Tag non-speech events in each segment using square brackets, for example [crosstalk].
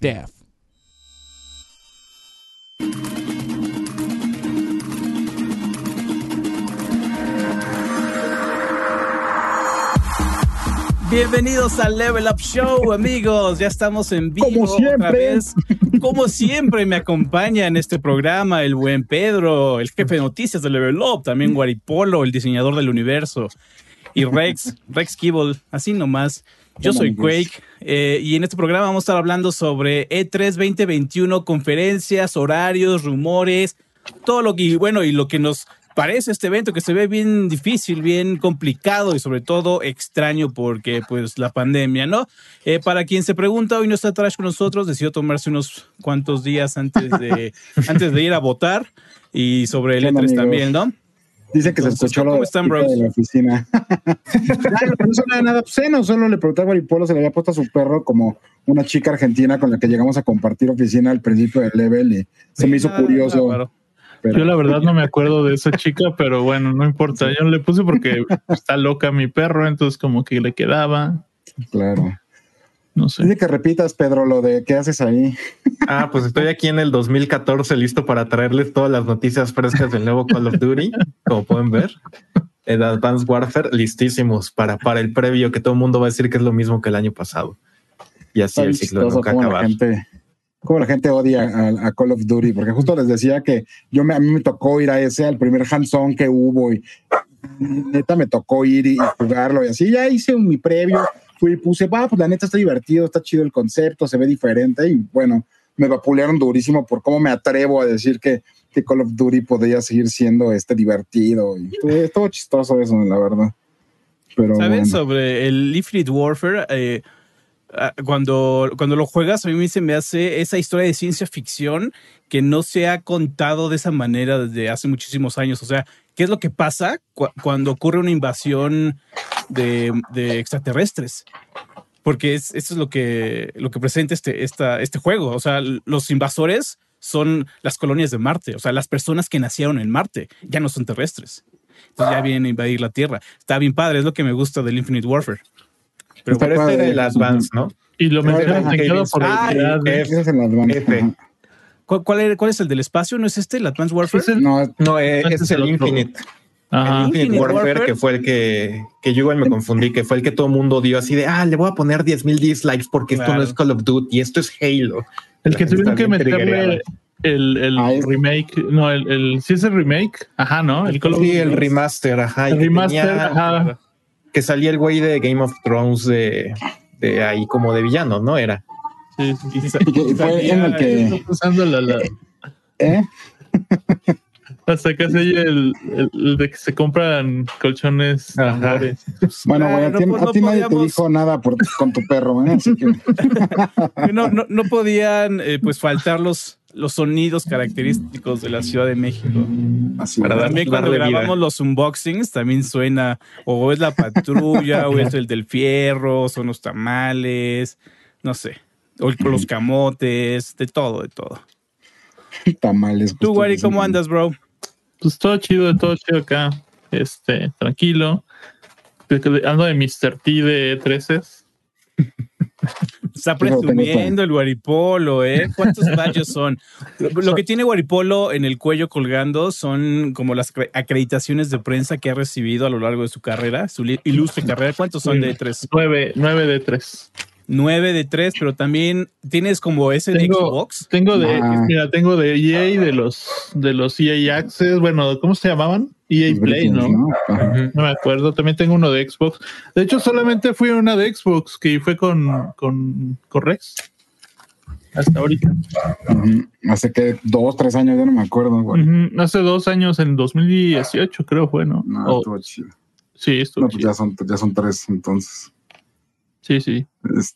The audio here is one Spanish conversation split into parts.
Death. Bienvenidos al Level Up Show, [laughs] amigos. Ya estamos en vivo Como siempre. otra vez. Como siempre me acompaña en este programa el buen Pedro, el jefe de noticias de Level Up, también Guaripolo, el diseñador del universo, y Rex, Rex Kibble, así nomás. Yo soy Quake eh, y en este programa vamos a estar hablando sobre E E3 2021, conferencias, horarios, rumores, todo lo que, y bueno, y lo que nos parece este evento que se ve bien difícil, bien complicado y sobre todo extraño porque pues la pandemia, ¿no? Eh, para quien se pregunta, hoy no está Trash con nosotros, decidió tomarse unos cuantos días antes de, [laughs] antes de ir a votar y sobre el ¿Qué onda, E3 amigos? también, ¿no? Dice que se Entonces, escuchó lo ¿cómo de, están, la bros? de la oficina. [laughs] No suena nada obsceno, solo le pregunté a Guaripolo si le había puesto a su perro como una chica argentina con la que llegamos a compartir oficina al principio del level y se me hizo Nada, curioso. pero- Yo la verdad no me acuerdo de esa chica, pero bueno, no importa. Yo le puse porque está loca mi perro, entonces como que le quedaba, claro. No sé. Dice que repitas, Pedro, lo de qué haces ahí. Ah, pues estoy aquí en el 2014 listo para traerles todas las noticias frescas del nuevo Call of Duty, como pueden ver. El Advanced Warfare, listísimos para, para el previo, que todo el mundo va a decir que es lo mismo que el año pasado. Y así Está el ciclo chistoso nunca la acabar. gente, cómo la gente odia a, a Call of Duty, porque justo les decía que yo me, a mí me tocó ir a ese, al primer hands-on que hubo y neta me tocó ir y, y jugarlo y así. Ya hice mi previo, fui y puse, va, pues la neta está divertido, está chido el concepto, se ve diferente y bueno, me vapulearon durísimo por cómo me atrevo a decir que, que Call of Duty podría seguir siendo este divertido y estuvo chistoso eso, la verdad. Pero ¿Saben bueno. sobre el Infinite Warfare? Eh, ah, cuando, cuando lo juegas, a mí se me hace esa historia de ciencia ficción que no se ha contado de esa manera desde hace muchísimos años. O sea, ¿qué es lo que pasa cu- cuando ocurre una invasión de, de extraterrestres? Porque es, eso es lo que, lo que presenta este, esta, este juego. O sea, los invasores son las colonias de Marte. O sea, las personas que nacieron en Marte ya no son terrestres. Entonces ya vienen a invadir la Tierra. Está bien padre, es lo que me gusta del Infinite Warfare. Pero Pero este era el ¿no? Y lo mencionas en oportunidad. Ah, F. ¿cuál, cuál, era- cuál es el del espacio? ¿No es este, el Advanced Warfare? Es el- No, No, eh, Este ese es es el. Infinite. Ajá. El Infinite, Infinite Warfare, Warfare. que fue el que, que yo igual me confundí, que fue el que todo el mundo dio así de, ah, le voy a poner 10 mil dislikes porque esto no es Call of Duty, esto es Halo. El que tuvieron que meterle el, el Ah, remake, no, el, el, sí es el remake, ajá, ¿no? El Call of Sí, Duty el remaster, ajá. El remaster, tenía- ajá. Que salía el güey de Game of Thrones de, de ahí como de villano, ¿no? Era. Sí, sí, sí. [laughs] Y fue en el que- Estoy usando la, la, [laughs] ¿eh? [laughs] hasta que el, el, el de que se compran colchones Ajá. tambores. Bueno, güey, a ti, pues a no ti nadie te dijo nada por, con tu perro, ¿eh? Así que no, no, no podían eh, pues faltar los, los sonidos característicos de la Ciudad de México. así Para También cuando vida. grabamos los unboxings también suena o es la patrulla o es el del fierro, son los tamales, no sé, los camotes, de todo, de todo. Tamales. Tú, Guari, ¿cómo andas, bro? Pues todo chido, todo chido acá. Este, tranquilo. Ando de Mr. T de e 13 [laughs] Está presumiendo el guaripolo, ¿eh? ¿Cuántos [laughs] vallos son? Lo que tiene guaripolo en el cuello colgando son como las acreditaciones de prensa que ha recibido a lo largo de su carrera, su ilustre carrera. ¿Cuántos son de e tres? Nueve, nueve de e tres. 9 de 3, pero también tienes como ese de Xbox. Tengo de, ah. mira, tengo de EA, de los de los EA Access, bueno, ¿cómo se llamaban? EA Play, ¿no? No, me acuerdo, también tengo uno de Xbox. De hecho, solamente fui a una de Xbox que fue con, con, con Rex. Hasta ahorita. Hace que dos, tres años, ya no me acuerdo. Uh. Hace dos años, en 2018, creo fue, ¿no? No, oh. estuvo chido. Sí, no, pues ya, son, ya son tres entonces. Sí, sí.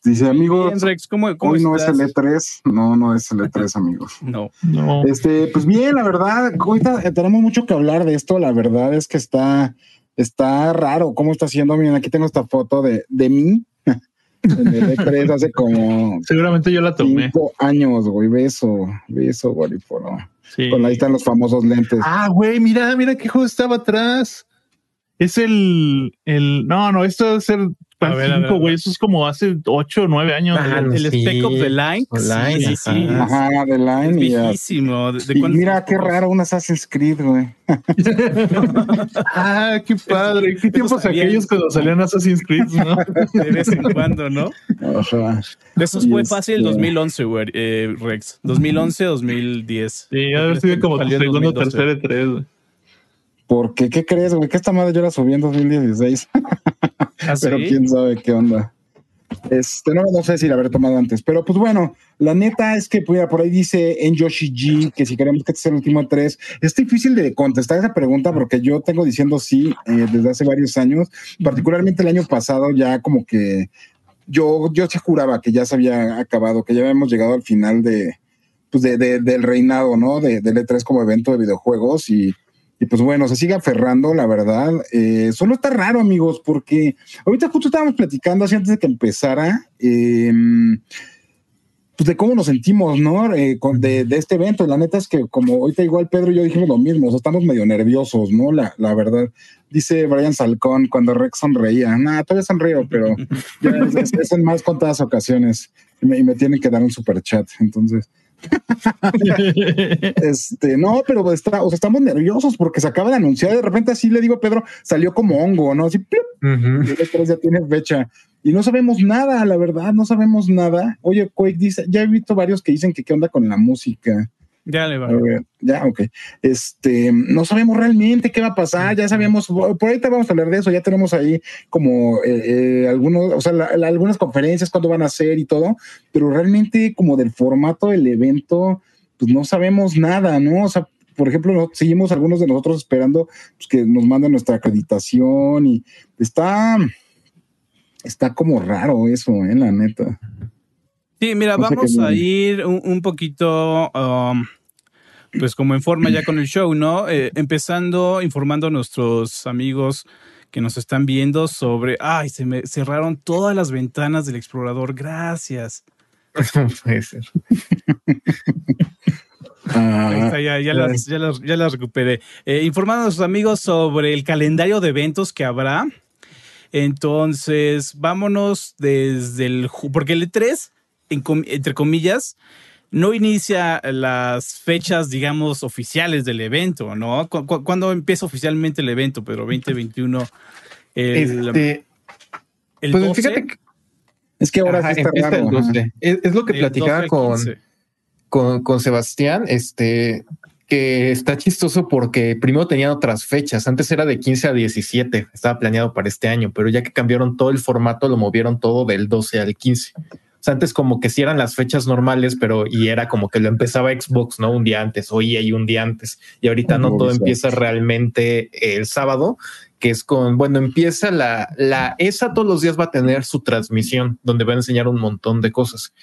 Dice, amigos, Bien, Rex, ¿cómo, cómo hoy no es el E3. No, no es el E3, [laughs] amigos. No. No. Este, pues bien, la verdad, ahorita eh, tenemos mucho que hablar de esto. La verdad es que está, está raro cómo está haciendo. Miren, aquí tengo esta foto de, de mí [laughs] en el E3 hace como Seguramente yo la tomé. cinco años, güey. Beso, beso, güey, por Sí. Con ahí están los famosos lentes. Ah, güey, mira, mira qué juego estaba atrás. Es el, el, no, no, esto debe ser ¿Cuál A ver, a ver, a cinco, güey? Eso es como hace ocho o nueve años. Ah, güey. El Sí, Spec of the Line. Sí, sí, sí. ajá. De Es Line. viejísimo. ¿De, de y mira qué raro un Assassin's Creed, güey. [laughs] Ah, qué padre. Qué tiempos sabían. aquellos cuando salían Assassin's Creed, ¿no? [laughs] De vez en cuando, ¿no? Ajá. De esos fue este- fácil 2011, güey, eh, Rex. 2011, 2010. Sí, ya debe ser como en segundo o 2012. tercer E3, güey. Porque, ¿qué crees, güey? Que esta madre yo la subí en 2016. ¿Ah, [laughs] pero quién sabe qué onda. Este, no, no sé si la habré tomado antes, pero pues bueno, la neta es que mira, por ahí dice en Yoshi G que si queremos que este sea el último tres, es difícil de contestar esa pregunta porque yo tengo diciendo sí eh, desde hace varios años, particularmente el año pasado ya como que yo, yo sí juraba que ya se había acabado, que ya habíamos llegado al final de, pues de, de- del reinado, ¿no? De, del E3 como evento de videojuegos y, y pues bueno, se sigue aferrando, la verdad. Eh, solo está raro, amigos, porque ahorita justo estábamos platicando así antes de que empezara, eh, pues de cómo nos sentimos, ¿no? Eh, con- de, de este evento. La neta es que como ahorita igual Pedro y yo dijimos lo mismo, o sea, estamos medio nerviosos, ¿no? La, la verdad. Dice Brian Salcón cuando Rex sonreía. Nah, todavía sonrío, pero [laughs] ya es, es- es en más contadas ocasiones. Y me, y me tienen que dar un super chat, entonces. Este, no, pero está, o sea, estamos nerviosos porque se acaba de anunciar. De repente, así le digo a Pedro, salió como hongo, ¿no? Así, ¡plup! Ujú. y el E3 ya tiene fecha. Y no sabemos nada, la verdad, no sabemos nada. Oye, Quake dice, ya he visto varios que dicen que qué onda con la música. Ya le va. Ya, ok. Este, no sabemos realmente qué va a pasar, ya sabíamos, por ahorita vamos a hablar de eso, ya tenemos ahí como eh, eh, algunos, o sea, la- algunas conferencias, cuándo van a ser y todo, pero realmente como del formato del evento, pues no sabemos nada, ¿no? O sea, por ejemplo, seguimos algunos de nosotros esperando pues, que nos manden nuestra acreditación y está, está como raro eso, eh, la neta. Sí, mira, vamos a ir un, un poquito, um, pues como en forma ya con el show, ¿no? Eh, empezando informando a nuestros amigos que nos están viendo sobre, ay, se me cerraron todas las ventanas del explorador, gracias. [laughs] No puede ser. [laughs] Ahí Ah, está, ya, ya las, ya las- ya las recuperé. Eh, informando a nuestros amigos sobre el calendario de eventos que habrá. Entonces, vámonos desde el... Porque el E3, en com- entre comillas, no inicia las fechas, digamos, oficiales del evento, ¿no? ¿Cu- cu- ¿Cuándo empieza oficialmente el evento, Pedro? 2021. El, Este, el pues 12, fíjate que es que ahora ajá, sí está raro. el ajá. 12. Es, es lo que del 12 platicaba con, 15. con, con Sebastián, este, que está chistoso porque primero tenían otras fechas. Antes era de 15 a 17, estaba planeado para este año, pero ya que cambiaron todo el formato, lo movieron todo del 12 al 15. Sea, antes como que sí eran las fechas normales, pero y era como que lo empezaba Xbox, ¿no? Un día antes, o EA un día antes. Y ahorita no todo empieza realmente el sábado, que es con, bueno, empieza la, la ESA todos los días va a tener su transmisión, donde va a enseñar un montón de cosas.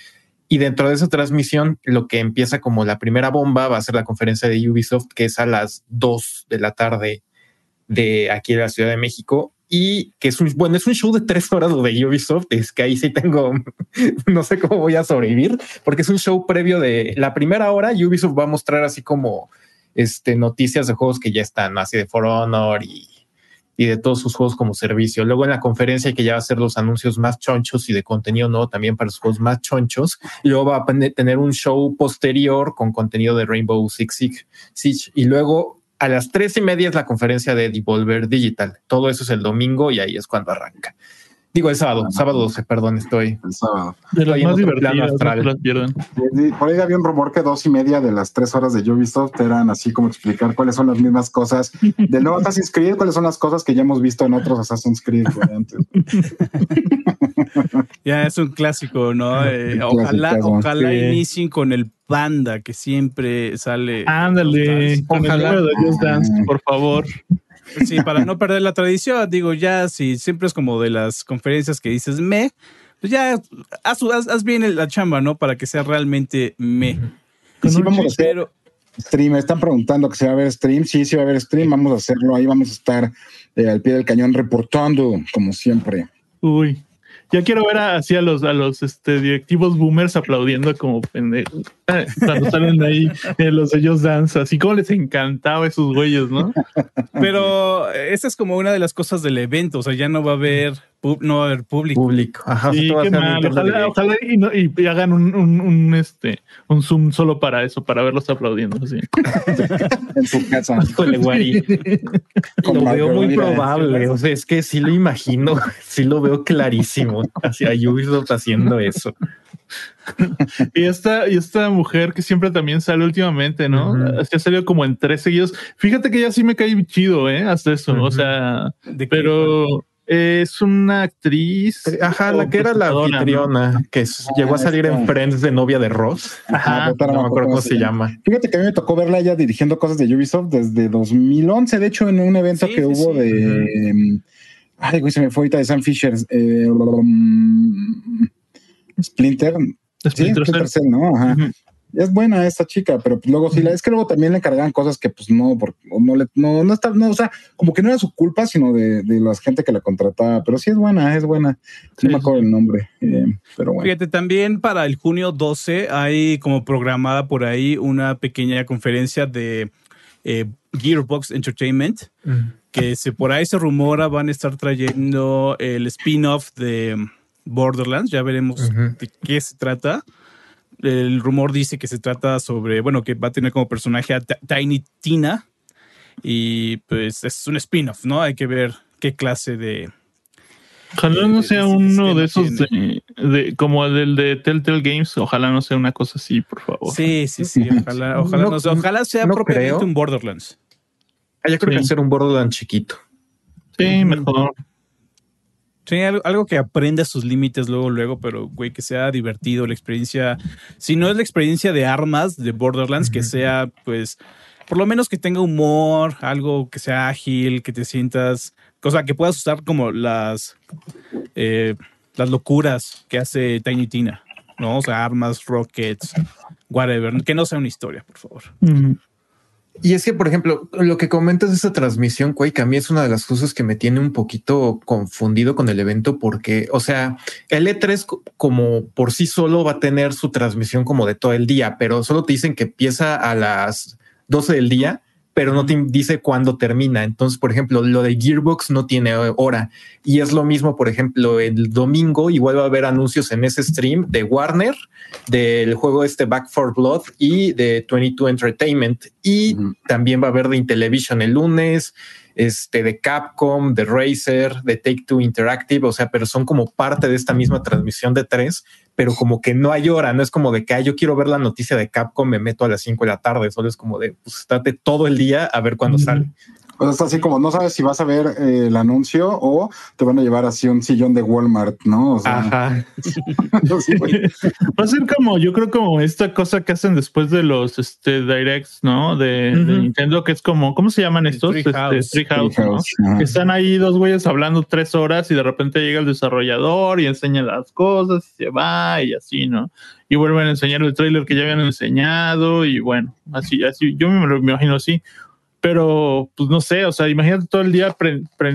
Y dentro de esa transmisión, lo que empieza como la primera bomba va a ser la conferencia de Ubisoft, que es a las 2 de la tarde de aquí de la Ciudad de México. Y que es un, bueno, es un show de tres horas de Ubisoft. Es que ahí sí tengo, [laughs] no sé cómo voy a sobrevivir, porque es un show previo de la primera hora. Ubisoft va a mostrar así como este, noticias de juegos que ya están, así de For Honor y, y de todos sus juegos como servicio. Luego en la conferencia que ya va a ser los anuncios más chonchos y de contenido nuevo también para los juegos más chonchos. Luego va a tener un show posterior con contenido de Rainbow Six. Siege. Y luego a las tres y media es la conferencia de Devolver Digital. Todo eso es el domingo y ahí es cuando arranca. Digo el sábado, sábado 12, perdón, estoy. El sábado. De las más divertidas, no pierdan. Por ahí había un rumor que dos y media de las tres horas de Ubisoft eran así como explicar cuáles son las mismas cosas del nuevo [laughs] Assassin's Creed, cuáles son las cosas que ya hemos visto en otros Assassin's Creed antes. [laughs] [laughs] Ya es un clásico, ¿no? Eh, Un ojalá ojalá Sí. inicien con el panda que siempre sale. Ándale, con el Ojalá. de Just Dance, por favor. Sí, para no perder la tradición, digo, ya si siempre es como de las conferencias que dices me, pues ya haz, haz- haz bien la chamba, ¿no? Para que sea realmente me. Sí, vamos a hacer stream. Están preguntando que si va a haber stream. Sí, sí va a haber stream. Vamos a hacerlo. Ahí vamos a estar eh, al pie del cañón reportando, como siempre. Uy. Yo quiero ver así a los, a los este, directivos boomers aplaudiendo como pendejos. Cuando salen ahí en los ellos danza, así como les encantaba esos güeyes, ¿no? Pero esa es como una de las cosas del evento. O sea, ya no va a haber, no va a haber público. Público. Ajá. Sí, qué mal. Ojalá, ojalá y, no, y, y, hagan un, un, un, este, un zoom solo para eso, para verlos aplaudiendo. Así. en su casa. [laughs] Híjole, güey. [laughs] Lo veo muy probable. O sea, es que sí lo imagino, [laughs] sí lo veo clarísimo. Hacia Ubisoft haciendo eso. y esta, y esta mujer que siempre también sale últimamente, ¿no? Uh -huh. ha salido como en tres seguidos. Fíjate que ella sí me cae chido, ¿eh? Hasta eso. Uh -huh. O sea, pero es una actriz. Ajá, la que era la anfitriona, ¿no? que ah, llegó a salir en Friends de novia de Ross. Ajá, no, no me acuerdo cómo se llama. Fíjate que a mí me tocó verla ella dirigiendo cosas de Ubisoft desde 2011, de hecho, en un evento sí, que sí, hubo sí. de. Uh -huh. Ay, güey, se me fue ahorita de Sam Fisher. Eh, um, Splinter. Splinter, sí, Splinter Cell, ¿no? Ajá. Uh -huh. Es buena esta chica, pero pues luego sí, la, es que luego también le encargaban cosas que pues no, porque no le, no, no está, no, o sea, como que no era su culpa, sino de, de la gente que la contrataba, pero sí es buena, es buena. Sí, no me acuerdo el nombre, eh, pero bueno. Fíjate, también para el junio 12 hay como programada por ahí una pequeña conferencia de eh, Gearbox Entertainment, uh -huh. que se, por ahí se rumora van a estar trayendo el spin-off de Borderlands, ya veremos uh -huh. de qué se trata el rumor dice que se trata sobre, bueno, que va a tener como personaje a Tiny Tina y pues es un spin-off, ¿no? Hay que ver qué clase de... Ojalá no sea uno de esos de, de, como el de Telltale Games, ojalá no sea una cosa así, por favor. Sí, sí, sí, [laughs] ojalá, ojalá, no, no, ojalá sea no propiamente creo. un Borderlands. Ah, yo creo sí. que ser un Borderlands chiquito. Sí, mejor. Sí, algo, algo, que aprenda sus límites luego, luego, pero güey, que sea divertido la experiencia. Si no es la experiencia de armas de Borderlands, uh -huh. que sea, pues, por lo menos que tenga humor, algo que sea ágil, que te sientas, cosa que puedas usar como las, eh, las locuras que hace Tiny Tina, ¿no? O sea, armas, rockets, whatever, que no sea una historia, por favor. Y es que, por ejemplo, lo que comentas de esta transmisión, Quake, a mí es una de las cosas que me tiene un poquito confundido con el evento, porque, o sea, el E3 como por sí solo va a tener su transmisión como de todo el día, pero solo te dicen que empieza a las 12 del día pero no te dice cuándo termina. Entonces, por ejemplo, lo de Gearbox no tiene hora. Y es lo mismo, por ejemplo, el domingo igual va a haber anuncios en ese stream de Warner, del juego este Back for Blood y de 22 Entertainment. Y uh -huh. también va a haber de Intellivision el lunes, este, de Capcom, de Razer, de Take Two Interactive, o sea, pero son como parte de esta misma transmisión de tres, pero como que no hay hora, no es como de que ah, yo quiero ver la noticia de Capcom, me meto a las 5 de la tarde, solo es como de, pues estate todo el día a ver cuándo mm -hmm. sale. Pues está así como no sabes si vas a ver eh, el anuncio o te van a llevar así un sillón de Walmart, ¿no? O sea, Ajá. [laughs] Va a ser como, yo creo como esta cosa que hacen después de los este, directs, ¿no? De, uh -huh. de Nintendo, que es como, ¿cómo se llaman estos? Treehouse. Este, Treehouse, ¿no? Que están ahí dos güeyes hablando tres horas y de repente llega el desarrollador y enseña las cosas y se va y así, ¿no? Y vuelven a enseñar el trailer que ya habían enseñado y bueno, así, así, yo me lo imagino así pero pues no sé, o sea, imagínate todo el día,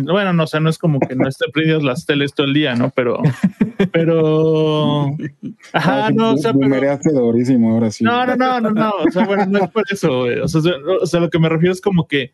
bueno, no, o sea, no es como que no esté prendidas las teles todo el día, ¿no? Pero, [laughs] pero, ajá, no, o sea, pero, durísimo ahora sí. No, no, no, no, no, o sea, bueno, no es por eso, güey. O sea, o sea, lo que me refiero es como que,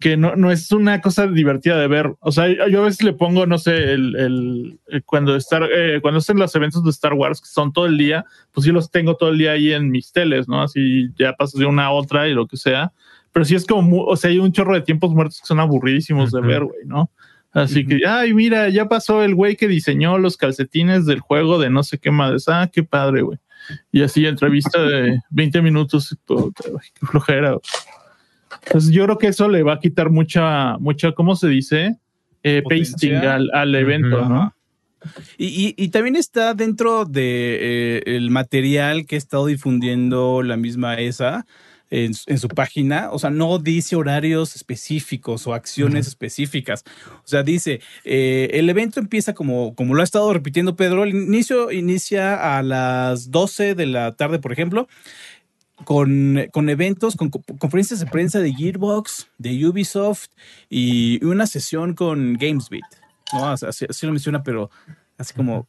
que no, no es una cosa divertida de ver. O sea, yo a veces le pongo, no sé, el, el, el cuando estar, eh, cuando estén los eventos de Star Wars que son todo el día, pues yo los tengo todo el día ahí en mis teles, ¿no? Así ya pasas de una a otra y lo que sea pero sí es como, o sea, hay un chorro de tiempos muertos que son aburridísimos uh -huh. de ver, güey, ¿no? Así uh -huh. que, ay, mira, ya pasó el güey que diseñó los calcetines del juego de no sé qué más. Ah, qué padre, güey. Y así, entrevista de [laughs] 20 minutos, güey, qué flojera. Entonces, yo creo que eso le va a quitar mucha, mucha, ¿cómo se dice? Eh, pasting al, al evento, uh -huh. ¿no? Y, y, y, también está dentro de eh, el material que ha estado difundiendo la misma ESA, en, en, su página, o sea, no dice horarios específicos o acciones uh -huh. específicas. O sea, dice, eh, el evento empieza como, como lo ha estado repitiendo Pedro, el inicio inicia a las 12 de la tarde, por ejemplo, con, con eventos, con conferencias de prensa de Gearbox, de Ubisoft y una sesión con GamesBeat. ¿no? Así, así lo menciona, pero Así como,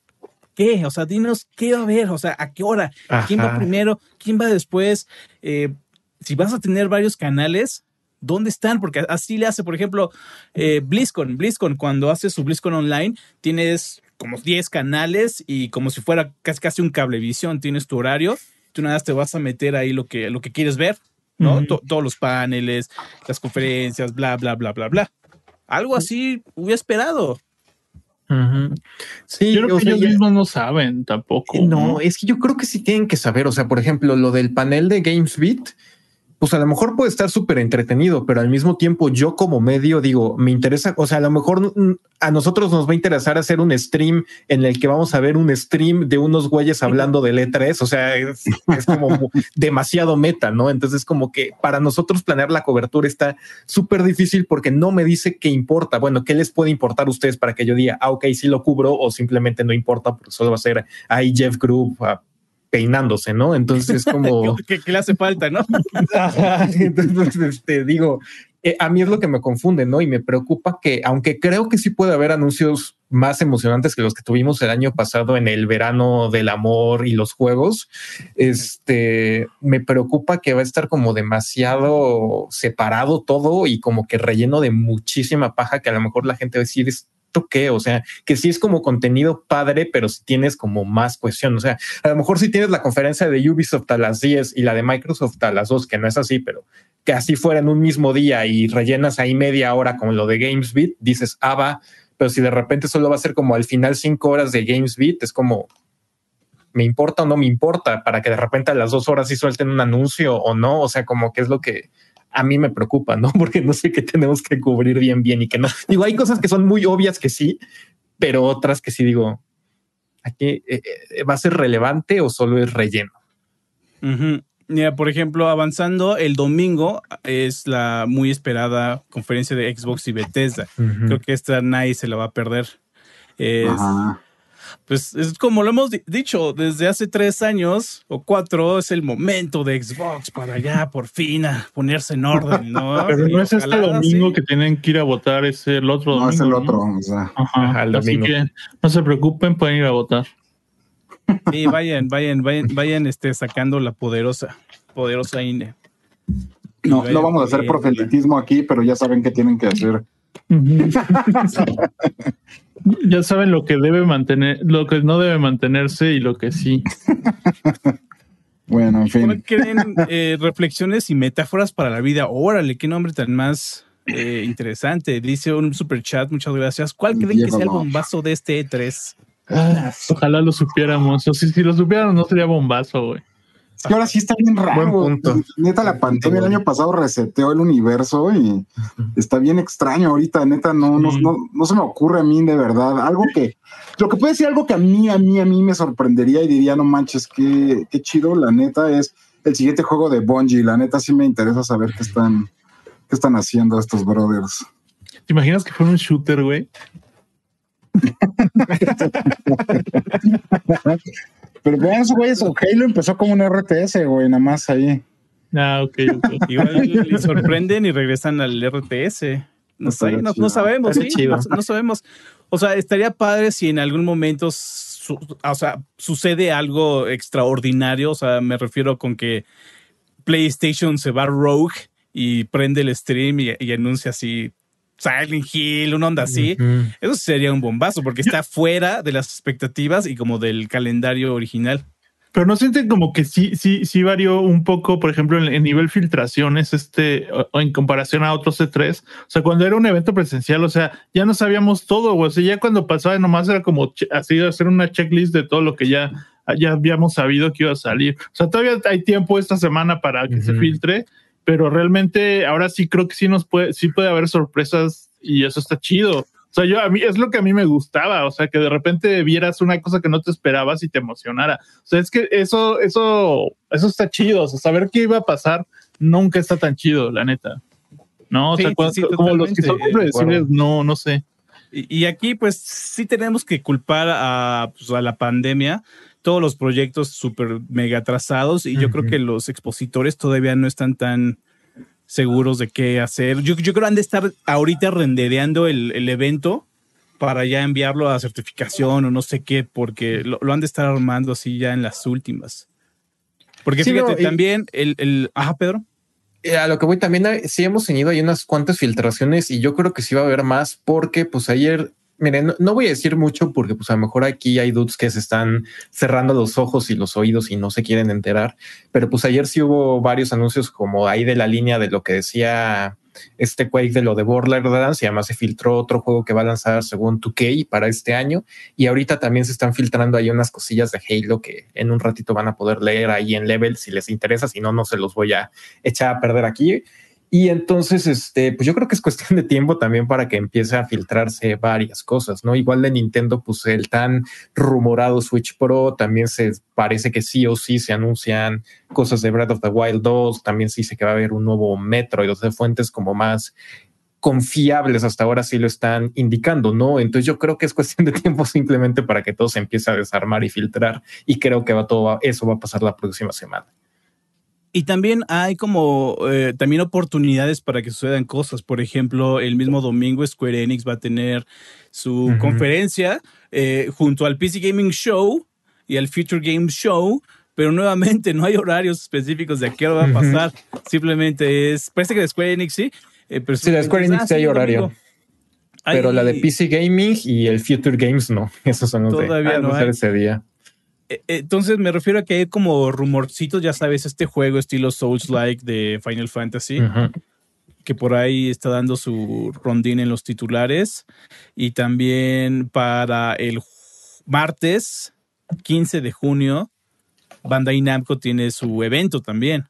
¿qué? O sea, dinos qué va a haber, o sea, a qué hora, quién va primero, quién va después. Eh, si vas a tener varios canales, ¿dónde están? Porque así le hace, por ejemplo, eh, BlizzCon. BlizzCon, cuando hace su BlizzCon Online, tienes como 10 canales y como si fuera casi, casi un cablevisión, tienes tu horario, tú nada más te vas a meter ahí lo que, lo que quieres ver, ¿no? todos los paneles, las conferencias, bla, bla, bla, bla, bla. Algo así hubiera esperado. Sí, yo creo que ellos mismos no saben tampoco. No, es que yo creo que sí tienen que saber. O sea, por ejemplo, lo del panel de GamesBeat, pues a lo mejor puede estar súper entretenido, pero al mismo tiempo yo como medio digo, me interesa, o sea, a lo mejor a nosotros nos va a interesar hacer un stream en el que vamos a ver un stream de unos güeyes hablando de letras, o sea, es, como [laughs] demasiado meta, ¿no? Entonces como que para nosotros planear la cobertura está súper difícil porque no me dice qué importa, bueno, ¿qué les puede importar a ustedes para que yo diga, ah, ok, sí lo cubro o simplemente no importa porque solo va a ser ahí Jeff Group, peinándose, ¿no? Entonces como... [laughs] que, le hace falta, ¿no? [laughs] Entonces, este, digo, eh, a mí es lo que me confunde, ¿no? Y me preocupa que, aunque creo que sí puede haber anuncios más emocionantes que los que tuvimos el año pasado en el verano del amor y los juegos, este, me preocupa que va a estar como demasiado separado todo y como que relleno de muchísima paja que a lo mejor la gente va a decir, qué? O sea, que sí es como contenido padre, pero si tienes como más cuestión. O sea, a lo mejor si tienes la conferencia de Ubisoft a las 10 y la de Microsoft a las 2, que no es así, pero que así fuera en un mismo día y rellenas ahí media hora como lo de GamesBeat, dices, ah, va, pero si de repente solo va a ser como al final cinco horas de GamesBeat, es como, ¿me importa o no me importa? Para que de repente a las dos horas sí suelten un anuncio o no, o sea, como que es lo que a mí me preocupa, ¿no? [laughs] Porque no sé qué tenemos que cubrir bien, bien y que no. Digo, hay cosas que son muy obvias que sí, pero otras que sí digo, ¿aquí eh, eh, va a ser relevante o solo es relleno? Mira, por ejemplo, avanzando, el domingo es la muy esperada conferencia de Xbox y Bethesda. Creo que esta nadie se la va a perder. Es, pues es como lo hemos dicho desde hace tres años o cuatro, es el momento de Xbox para ya por fin a ponerse en orden, ¿no? [laughs] Pero no es este domingo que tienen que ir a votar, es el otro domingo. No, es el otro, o sea. Ajá, así que no se preocupen, pueden ir a votar. Sí, vayan, vayan, vayan, vayan este, sacando la poderosa, poderosa INE. No, no vamos a hacer proselitismo aquí, pero ya saben qué tienen que hacer. [laughs] ya saben lo que debe mantener, lo que no debe mantenerse y lo que sí. bueno, en fin. creen eh, reflexiones y metáforas para la vida? Órale, qué nombre tan más eh, interesante. Dice un super chat, muchas gracias. ¿Cuál creen que sea el bombazo de este E3? Ah, ojalá lo supiéramos. O si, si lo supiéramos, no sería bombazo, güey. Es que ahora sí está bien raro. Neta, la pandemia el año pasado reseteó el universo y está bien extraño ahorita. Neta, no, no, no, se me ocurre a mí de verdad. Algo que, lo que puede ser algo que a mí, a mí, a mí me sorprendería y diría, no manches, qué, qué chido, la neta, es el siguiente juego de Bungie. La neta, sí me interesa saber qué están, qué están haciendo estos brothers. ¿Te imaginas que fuera un shooter, güey? [laughs] Pero vean, güey, su Halo empezó como un RTS, güey, nada más ahí. Ah, ok, ok. [laughs] Igual le sorprenden y regresan al RTS. No, no, sabemos, sí, no, sabemos. O sea, estaría padre si en algún momento o sea, sucede algo extraordinario. O sea, me refiero con que PlayStation se va rogue y prende el stream y, y anuncia así Silent Hill, una onda así, eso sería un bombazo porque está fuera de las expectativas y como del calendario original. Pero no sienten como que sí, sí, sí varió un poco, por ejemplo, en, nivel filtraciones, este, o, en comparación a otros C3. O sea, cuando era un evento presencial, o sea, ya no sabíamos todo, o sea, ya cuando pasaba nomás era como así hacer una checklist de todo lo que ya, ya habíamos sabido que iba a salir. O sea, todavía hay tiempo esta semana para que se filtre pero realmente ahora sí creo que sí nos puede, sí puede haber sorpresas y eso está chido. O sea, yo a mí es lo que a mí me gustaba, o sea, que de repente vieras una cosa que no te esperabas y te emocionara. O sea, es que eso, eso, eso está chido. O sea, saber qué iba a pasar nunca está tan chido, la neta. No, o sea, como los que son predecibles, no, no sé. Y, aquí, pues, sí tenemos que culpar a, pues, a la pandemia, todos los proyectos súper mega atrasados y yo creo que los expositores todavía no están tan seguros de qué hacer. Yo, yo creo que han de estar ahorita rendereando el, el evento para ya enviarlo a certificación o no sé qué, porque lo, han de estar armando así ya en las últimas. Porque fíjate, también el, el... Ajá, Pedro. Eh, a lo que voy también, eh, sí hemos tenido ahí unas cuantas filtraciones y yo creo que sí va a haber más porque pues ayer miren, no, voy a decir mucho porque pues a lo mejor aquí hay dudes que se están cerrando los ojos y los oídos y no se quieren enterar, pero pues ayer sí hubo varios anuncios como ahí de la línea de lo que decía este Quake de lo de Borderlands y además se filtró otro juego que va a lanzar según 2K para este año y ahorita también se están filtrando ahí unas cosillas de Halo que en un ratito van a poder leer ahí en Level si les interesa, si no, no se los voy a echar a perder aquí. Y entonces, este, pues yo creo que es cuestión de tiempo también para que empiece a filtrarse varias cosas, ¿no? Igual de Nintendo, pues el tan rumorado Switch Pro, también se parece que sí o sí se anuncian cosas de Breath of the Wild 2, también se dice que va a haber un nuevo Metro y los de fuentes como más confiables hasta ahora sí lo están indicando, ¿no? Entonces yo creo que es cuestión de tiempo [laughs] simplemente para que todo se empiece a desarmar y filtrar y creo que va todo eso va a pasar la próxima semana. Y también hay como eh, también oportunidades para que sucedan cosas. Por ejemplo, el mismo domingo Square Enix va a tener su conferencia eh, junto al PC Gaming Show y al Future Game Show. Pero nuevamente no hay horarios específicos de a qué hora va a pasar. Simplemente es. Parece que de Square Enix sí. Eh, pero sí, de Square Enix sí hay horario. Pero la de PC Gaming y el Future Games no. [laughs] Esos son los Todavía no ese día. Eh, entonces me refiero a que hay como rumorcitos, ya sabes, este juego estilo Souls-like de Final Fantasy, que por ahí está dando su rondín en los titulares. Y también para el martes 15 de junio, Bandai Namco tiene su evento también.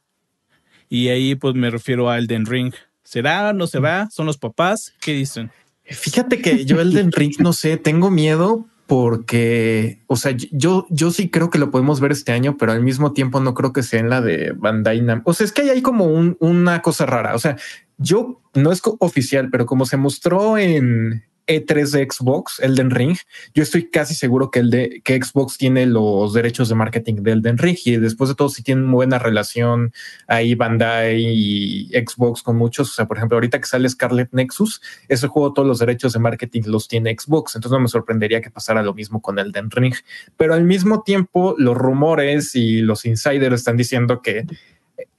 Y ahí pues me refiero a Elden Ring. ¿Será? ¿No se va? ¿Son los papás? ¿Qué dicen? Fíjate que yo Elden Ring no sé, tengo miedo porque, o sea, yo, yo sí creo que lo podemos ver este año, pero al mismo tiempo no creo que sea en la de Bandai Namco. O sea, es que hay ahí como una cosa rara. O sea, yo no es oficial, pero como se mostró en, e3 de Xbox, Elden Ring, yo estoy casi seguro que el de que Xbox tiene los derechos de marketing de Elden Ring y después de todo si tienen buena relación ahí Bandai y Xbox con muchos, o sea, por ejemplo, ahorita que sale Scarlet Nexus, ese juego todos los derechos de marketing los tiene Xbox, entonces no me sorprendería que pasara lo mismo con Elden Ring, pero al mismo tiempo los rumores y los insiders están diciendo que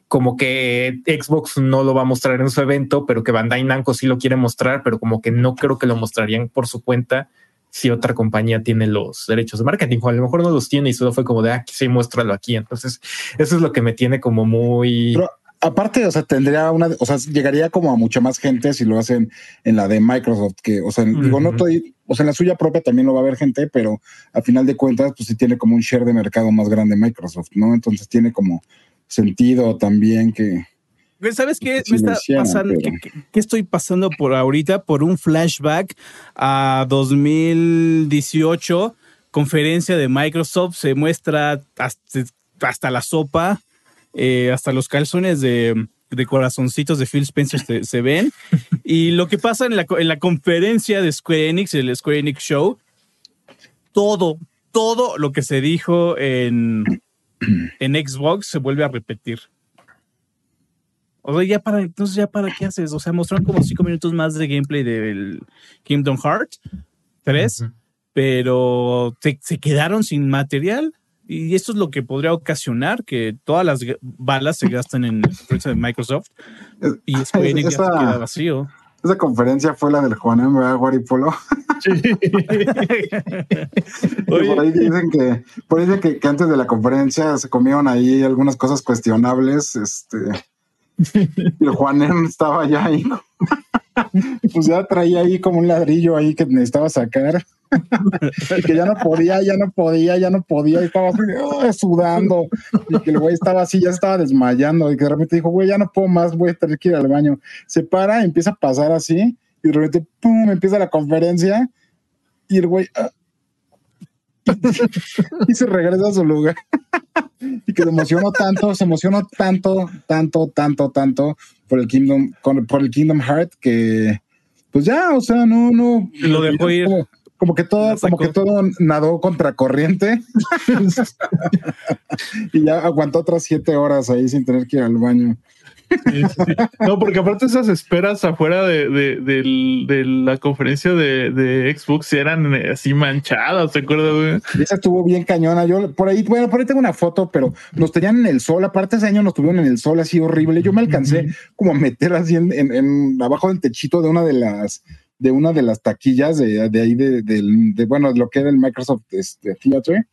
como que Xbox no lo va a mostrar en su evento, pero que Bandai Namco sí lo quiere mostrar, pero como que no creo que lo mostrarían por su cuenta si otra compañía tiene los derechos de marketing, o a lo mejor no los tiene y solo fue como de, ah, sí, muéstralo aquí. Entonces, eso es lo que me tiene como muy... Pero aparte, o sea, tendría una, o sea, llegaría como a mucha más gente si lo hacen en la de Microsoft, que, o sea, digo, no estoy, o sea, en la suya propia también lo va a haber gente, pero a final de cuentas, pues sí tiene como un share de mercado más grande Microsoft, ¿no? Entonces tiene como sentido también que... ¿Sabes qué me está pasando? ¿Qué, estoy pasando por ahorita? Por un flashback a 2018, conferencia de Microsoft, se muestra hasta, la sopa, eh, hasta los calzones de, corazoncitos de Phil Spencer se, ven. Y lo que pasa en la, en la conferencia de Square Enix, el Square Enix Show, todo, todo lo que se dijo en, [clears throat] en Xbox se vuelve a repetir. O sea, ya para, entonces ya para qué haces? O sea, mostraron como cinco minutos más de gameplay del Kingdom Hearts 3, pero se quedaron sin material. Y esto es lo que podría ocasionar que todas las balas se gasten en el de Microsoft y Square Enix ya se queda vacío. Esa conferencia fue la del Juan ¿verdad, Guaripolo? Sí. [laughs] por ahí dicen que, por ahí dicen que, antes de la conferencia se comieron ahí algunas cosas cuestionables. Este, el Juanem estaba ya ahí. [laughs] pues ya traía ahí como un ladrillo ahí que necesitaba sacar. Y que ya no podía, ya no podía, ya no podía, y estaba sudando, y que el güey estaba así, ya estaba desmayando, y que de repente dijo, güey, ya no puedo más, voy a tener que ir al baño. Se para, empieza a pasar así, y de repente, pum, empieza la conferencia, y el güey, ah, [laughs] y se regresa a su lugar. y que se emocionó tanto, se emocionó tanto, tanto, tanto, tanto por el Kingdom, por el Kingdom Heart que pues ya, o sea, no, no. Lo dejó ir. Como, que todo, como que todo nadó contracorriente. [laughs] y ya aguantó otras siete horas ahí sin tener que ir al baño. Sí, sí, sí. No, porque aparte esas esperas afuera de, de, la conferencia de, de Xbox eran eh, así manchadas, ¿te acuerdas, güey? Esa estuvo bien cañona. Yo por ahí, bueno, por ahí tengo una foto, pero nos tenían en el sol. Aparte, ese año nos tuvieron en el sol así horrible. Yo me alcancé como a meter así en, en- en- abajo del techito de una de las de una de las taquillas de, de ahí de, del- de, bueno, de lo que era el Microsoft este, Theater.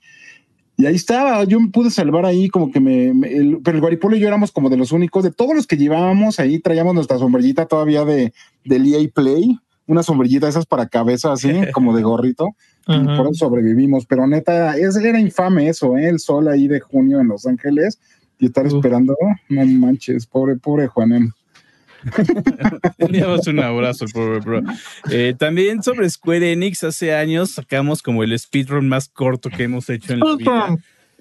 Y ahí estaba, yo me pude salvar ahí como que me, me- el- pero el Guaripolo y yo éramos como de los únicos, de todos los que llevábamos ahí, traíamos nuestra sombrillita todavía de, del EA Play, una sombrillita de esas para cabeza así, [laughs] como de gorrito. Ajá. Por eso sobrevivimos, pero neta, es, era infame eso, ¿eh? el sol ahí de junio en Los Ángeles y estar Uf. esperando, no manches, pobre, pobre Juanem. [laughs] Le enviamos un abrazo, pobre bro. Eh, también sobre Square Enix, hace años sacamos como el speedrun más corto que hemos hecho en la vida.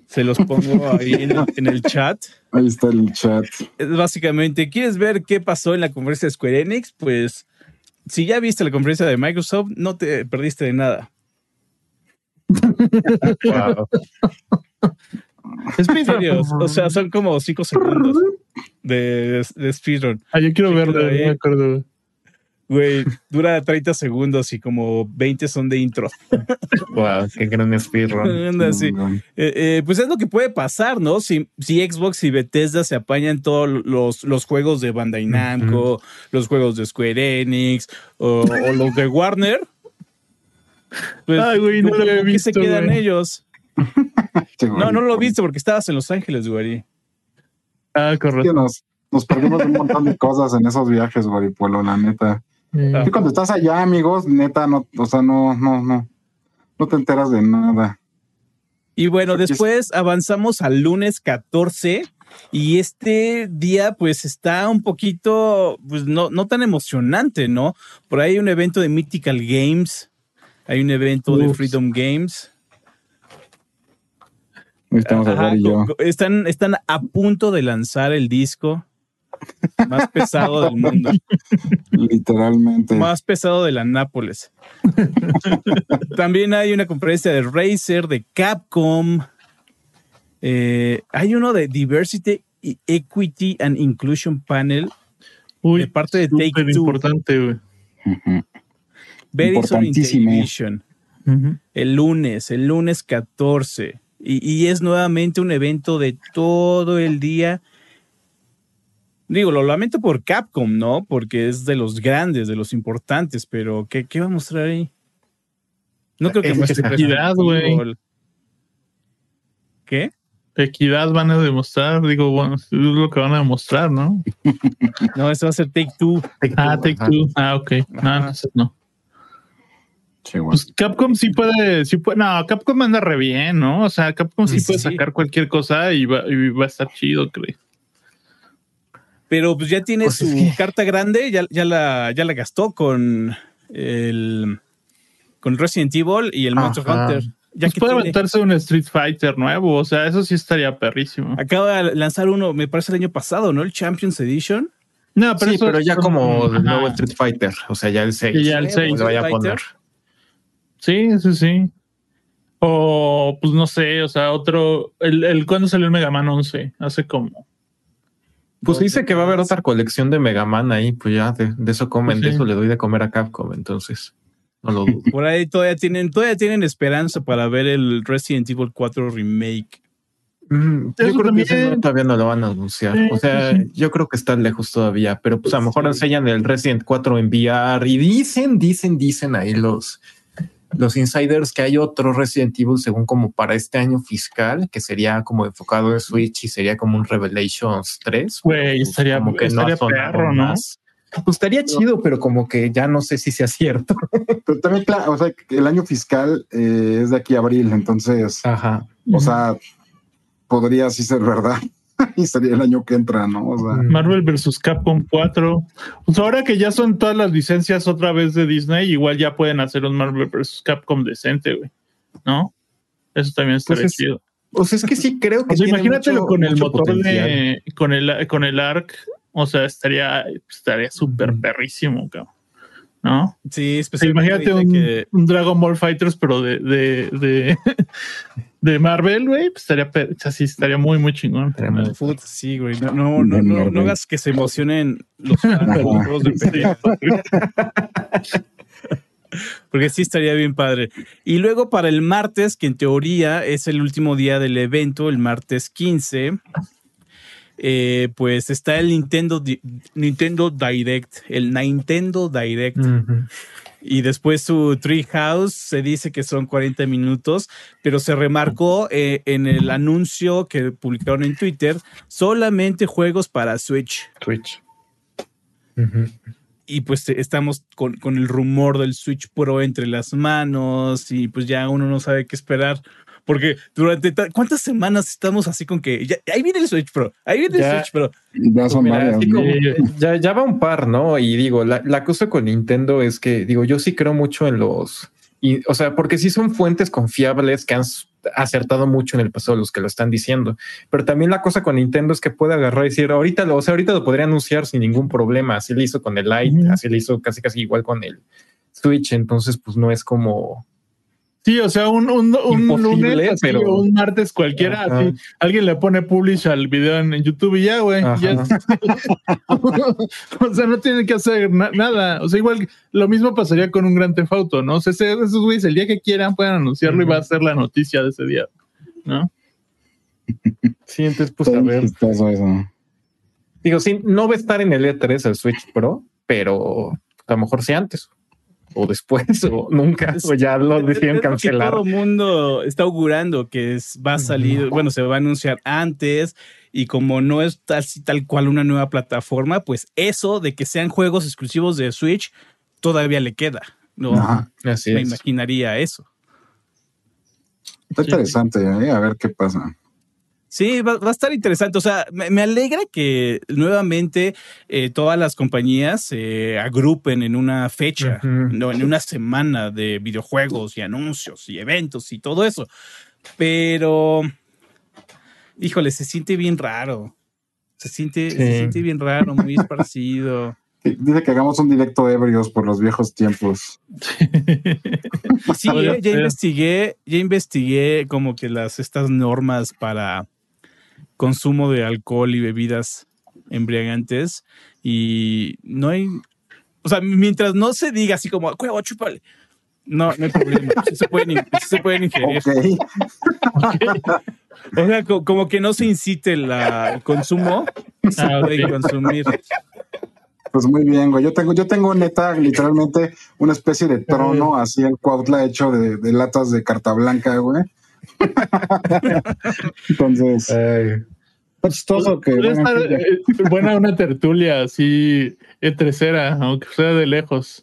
Se los pongo ahí en, en el chat. Ahí está el chat. Es básicamente, ¿quieres ver qué pasó en la conferencia de Square Enix? Pues si ya viste la conferencia de Microsoft, no te perdiste de nada. [laughs] Wow. [laughs] Serio, o sea, son como cinco segundos de, de speedrun. Ah, yo quiero verlo, no eh. me acuerdo. güey. Dura 30 segundos y como 20 son de intro. [laughs] Wow, qué gran speedrun. Así. Eh, eh, pues es lo que puede pasar, ¿no? Si, si Xbox y Bethesda se apañan todos los, los juegos de Bandai Namco, los juegos de Square Enix o, o los de Warner, pues Ay, güey, no ¿con lo había qué se visto, quedan güey. ellos? [laughs] No, güey. no lo viste porque estabas en Los Ángeles, güey. Ah, Es que correcto. nos, nos perdimos de un montón de cosas en esos viajes, Guaripuelo, la neta. Y cuando estás allá, amigos, neta, no, o sea, no, no, no, no te enteras de nada. Y bueno, es- después avanzamos al lunes 14 y este día pues está un poquito, pues no, no tan emocionante, ¿no? Por ahí hay un evento de Mythical Games, hay un evento de. Freedom Games. Estamos Ajá, y yo. están, están a punto de lanzar el disco más pesado del mundo, [laughs] Literalmente. más pesado de la Nápoles. [laughs] También hay una conferencia de Razer, de Capcom. Eh, hay uno de Diversity, Equity and Inclusion Panel Uy, de parte de súper Take Two. importante, güey. Intellivision. El lunes, el lunes 14. Y, y es nuevamente un evento de todo el día. Digo, lo lamento por Capcom, ¿no? Porque es de los grandes, de los importantes, pero ¿qué, qué va a mostrar ahí? No creo que Es muestre equidad, güey. ¿Qué? Equidad van a demostrar, digo, bueno, es lo que van a demostrar, ¿no? [laughs] No, eso va a ser Take Two. Ah, Take Ajá. Two. Ah, ok. No, Ajá. entonces no. Sí. Pues Capcom sí puede, sí puede, no, Capcom anda re bien, ¿no? O sea, Capcom sí, Sí, puede sí. sacar cualquier cosa y va, y va a estar chido, creo. Pero pues ya tiene Pues su es que- [laughs] carta grande, ya, ya, la, ya la gastó con el con Resident Evil y el Monster Ajá. Hunter. Ya Pues que puede tiene- aventarse un Street Fighter nuevo, o sea, eso sí estaría perrísimo. acaba de lanzar uno, me parece el año pasado, ¿no? El Champions Edition. No, sí, eso- pero ya como el nuevo Street Fighter, o sea, ya el 6. Y ya el Nuevo 6. le vaya a poner. Sí, sí, sí. O, pues no sé, o sea, otro. El, el ¿Cuándo salió el Mega Man 11? Hace como. Pues dice que va a haber otra colección de Mega Man ahí, pues ya de, de eso comen, Sí. de eso le doy de comer a Capcom, entonces no lo dudo. [laughs] Por ahí todavía tienen, todavía tienen esperanza para ver el Resident Evil 4 remake. Mm, yo creo que ese no, todavía no lo van a anunciar. Sí, o sea, sí, yo creo que está lejos todavía, pero pues a lo mejor enseñan el Resident 4 en VR y dicen, dicen, dicen ahí los, los insiders que hay otro Resident Evil según como para este año fiscal, que sería como enfocado en Switch y sería como un Revelations 3. Güey, Pues, estaría- como que estaría sonado perro, ¿no? más. Pues estaría chido, pero como que ya no sé si sea cierto. [laughs] Pero también, claro, o sea, el año fiscal eh, es de aquí a abril, entonces, Ajá. o sea, podría sí ser verdad. [laughs] y sería el año que entra, ¿no? O sea, Marvel vs. Capcom 4. Pues ahora que ya son todas las licencias otra vez de Disney, igual ya pueden hacer un Marvel vs. Capcom decente, güey. ¿no? Eso también estaría Pues es- chido. O sea, es que sí creo que O sea, tiene imagínatelo mucho- con el motor potencial. de. Con el, con el ARC. O sea, estaría estaría súper perrísimo, cabrón. ¿No? Sí, imagínate un, que- un Dragon Ball Fighters, pero de, de, de, [laughs] de Marvel, güey, pues estaría, pe- o sea, sí, estaría muy, muy chingón. Sí, güey. No, no, no, no, no hagas que se emocionen los [laughs] juegos de pelea. [laughs] Porque sí estaría bien padre. Y luego para el martes, que en teoría es el último día del evento, el martes 15, eh, pues está el Nintendo, Nintendo Direct, el Nintendo Direct. Y después su Treehouse se dice que son 40 minutos, pero se remarcó eh, en el anuncio que publicaron en Twitter solamente juegos para Switch. Twitch. Ujú. Y pues eh, estamos con, con el rumor del Switch Pro entre las manos y pues ya uno no sabe qué esperar. Porque durante ta- cuántas semanas estamos así con que ya, ahí viene el Switch Pro, ahí viene el Ya. Switch Pro. Ya son Mira, varias. así ¿no? como- Sí. ya, ya va un par, ¿no? Y digo, la, la cosa con Nintendo es que, digo, yo sí creo mucho en los, y, o sea, porque sí son fuentes confiables que han acertado mucho en el pasado los que lo están diciendo. Pero también la cosa con Nintendo es que puede agarrar y decir, ahorita lo, o sea, ahorita lo podría anunciar sin ningún problema. Así lo hizo con el Lite, Ujú. así lo hizo casi casi igual con el Switch. Entonces, pues no es como Sí, o sea, un, un, un lunes, así, pero- o un martes cualquiera, Ajá. así, alguien le pone publish al video en, en YouTube y ya, güey. Ya [laughs] o sea, no tienen que hacer na- nada. O sea, igual lo mismo pasaría con un gran Auto, ¿no? O sea, ese- esos güeyes el día que quieran pueden anunciarlo y va a ser la noticia de ese día, ¿no? Sí, entonces, pues a ver. chistoso eso. Digo, sí, no va a estar en el E3 el Switch Pro, pero a lo mejor sí antes o después o nunca, o ya lo es que cancelar. Todo el mundo está augurando que es- va a salir, bueno, se va a anunciar antes y como no es tal, tal cual una nueva plataforma, pues eso de que sean juegos exclusivos de Switch todavía le queda. No, Ajá. Así me es. imaginaría eso. Está interesante, ¿eh? a ver qué pasa. Sí, va, va a estar interesante. O sea, me, me alegra que nuevamente eh, todas las compañías se agrupen en una fecha, no, en una semana de videojuegos y anuncios y eventos y todo eso. Pero, híjole, se siente bien raro. Se siente, se siente bien raro, muy esparcido. [laughs] Dice que hagamos un directo ebrios por los viejos tiempos. Sí, [laughs] eh, ya ser. investigué, ya investigué como que las estas normas para consumo de alcohol y bebidas embriagantes y no hay, o sea, mientras no se diga así como, huevo, chúpale. No, no hay problema. Sí se pueden, sí se pueden ingerir. Ok. [laughs] O sea, co- como que no se incite la, el consumo, se Ah, puede consumir. Pues muy bien, güey. Yo tengo, yo tengo neta, literalmente, una especie de trono, así el Cuautla hecho de, de latas de carta blanca, güey. Entonces, Ay, está chistoso que. Estar eh, buena una tertulia así etrecera, aunque sea de lejos.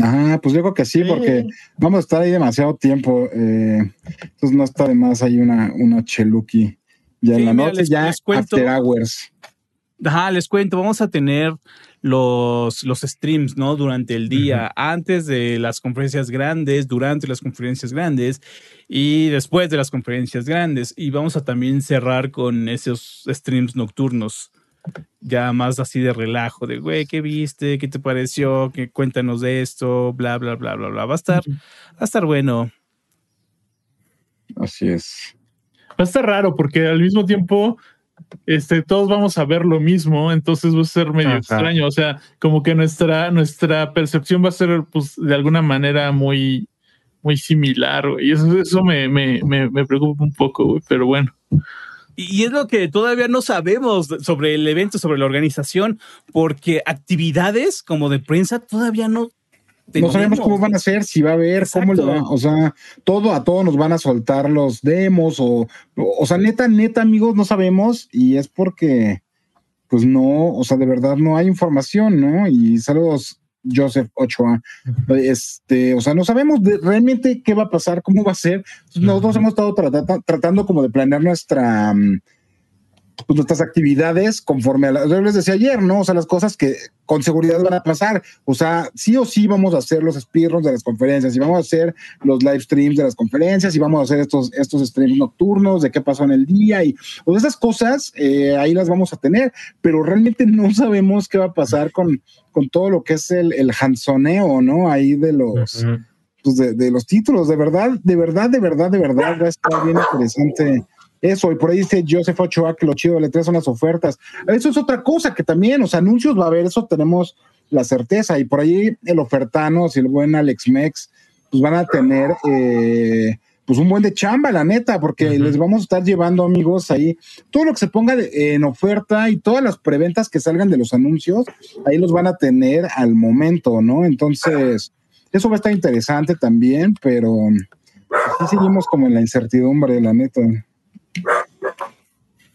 Ajá, pues yo creo que sí, porque vamos a estar ahí demasiado tiempo. eh, entonces no está de más ahí una, una cheluki. Ya Sí, en la mira, noche, les- ya les cuento. after hours. Ajá, les cuento, vamos a tener los, los streams, ¿no? Durante el día, antes de las conferencias grandes, durante las conferencias grandes y después de las conferencias grandes. Y vamos a también cerrar con esos streams nocturnos, ya más así de relajo, de, güey, ¿qué viste? ¿Qué te pareció? ¿Qué, cuéntanos de esto, bla, bla, bla, bla, bla. Va a estar, va a estar bueno. Así es. Va a estar raro porque al mismo tiempo este, todos vamos a ver lo mismo, entonces va a ser medio Ajá. extraño. O sea, como que nuestra, nuestra percepción va a ser, pues, de alguna manera muy, muy similar. güey. Y eso, eso me, me, me, me preocupa un poco, güey, pero bueno. Y y es lo que todavía no sabemos sobre el evento, sobre la organización, porque actividades como de prensa todavía no No sabemos cómo van a ser, si va a haber, cómo le Exacto. va, o sea, todo a todos nos van a soltar los demos o, o, sea, neta, neta, amigos, no sabemos y es porque, pues no, o sea, de verdad no hay información, ¿no? Y saludos, Joseph Ochoa, este, o sea, no sabemos de- realmente qué va a pasar, cómo va a ser. Nosotros hemos estado tratando, tratando como de planear nuestra, mm, pues, nuestras actividades conforme a las, yo les decía ayer, ¿no? O sea, las cosas que con seguridad van a pasar. O sea, sí o sí vamos a hacer los speedruns de las conferencias y vamos a hacer los live streams de las conferencias y vamos a hacer estos, estos streams nocturnos de qué pasó en el día y pues esas cosas eh, ahí las vamos a tener, pero realmente no [laughs] sabemos qué va a pasar con, con todo lo que es el, el hanzoneo, ¿no? Ahí de los... Ujú. pues, de, de los títulos, de verdad, de verdad, de verdad, de verdad, va a estar bien interesante eso. Y por ahí dice Joseph Ochoa que lo chido de E3 son las ofertas. Eso es otra cosa que también, sea, anuncios va a haber, eso tenemos la certeza. Y por ahí el ofertano, si el buen Alex Mex, pues van a tener eh, pues un buen de chamba, la neta, porque les vamos a estar llevando, amigos, ahí todo lo que se ponga de- en oferta y todas las preventas que salgan de los anuncios, ahí los van a tener al momento, ¿no? Entonces, eso va a estar interesante también, pero sí seguimos como en la incertidumbre, la neta.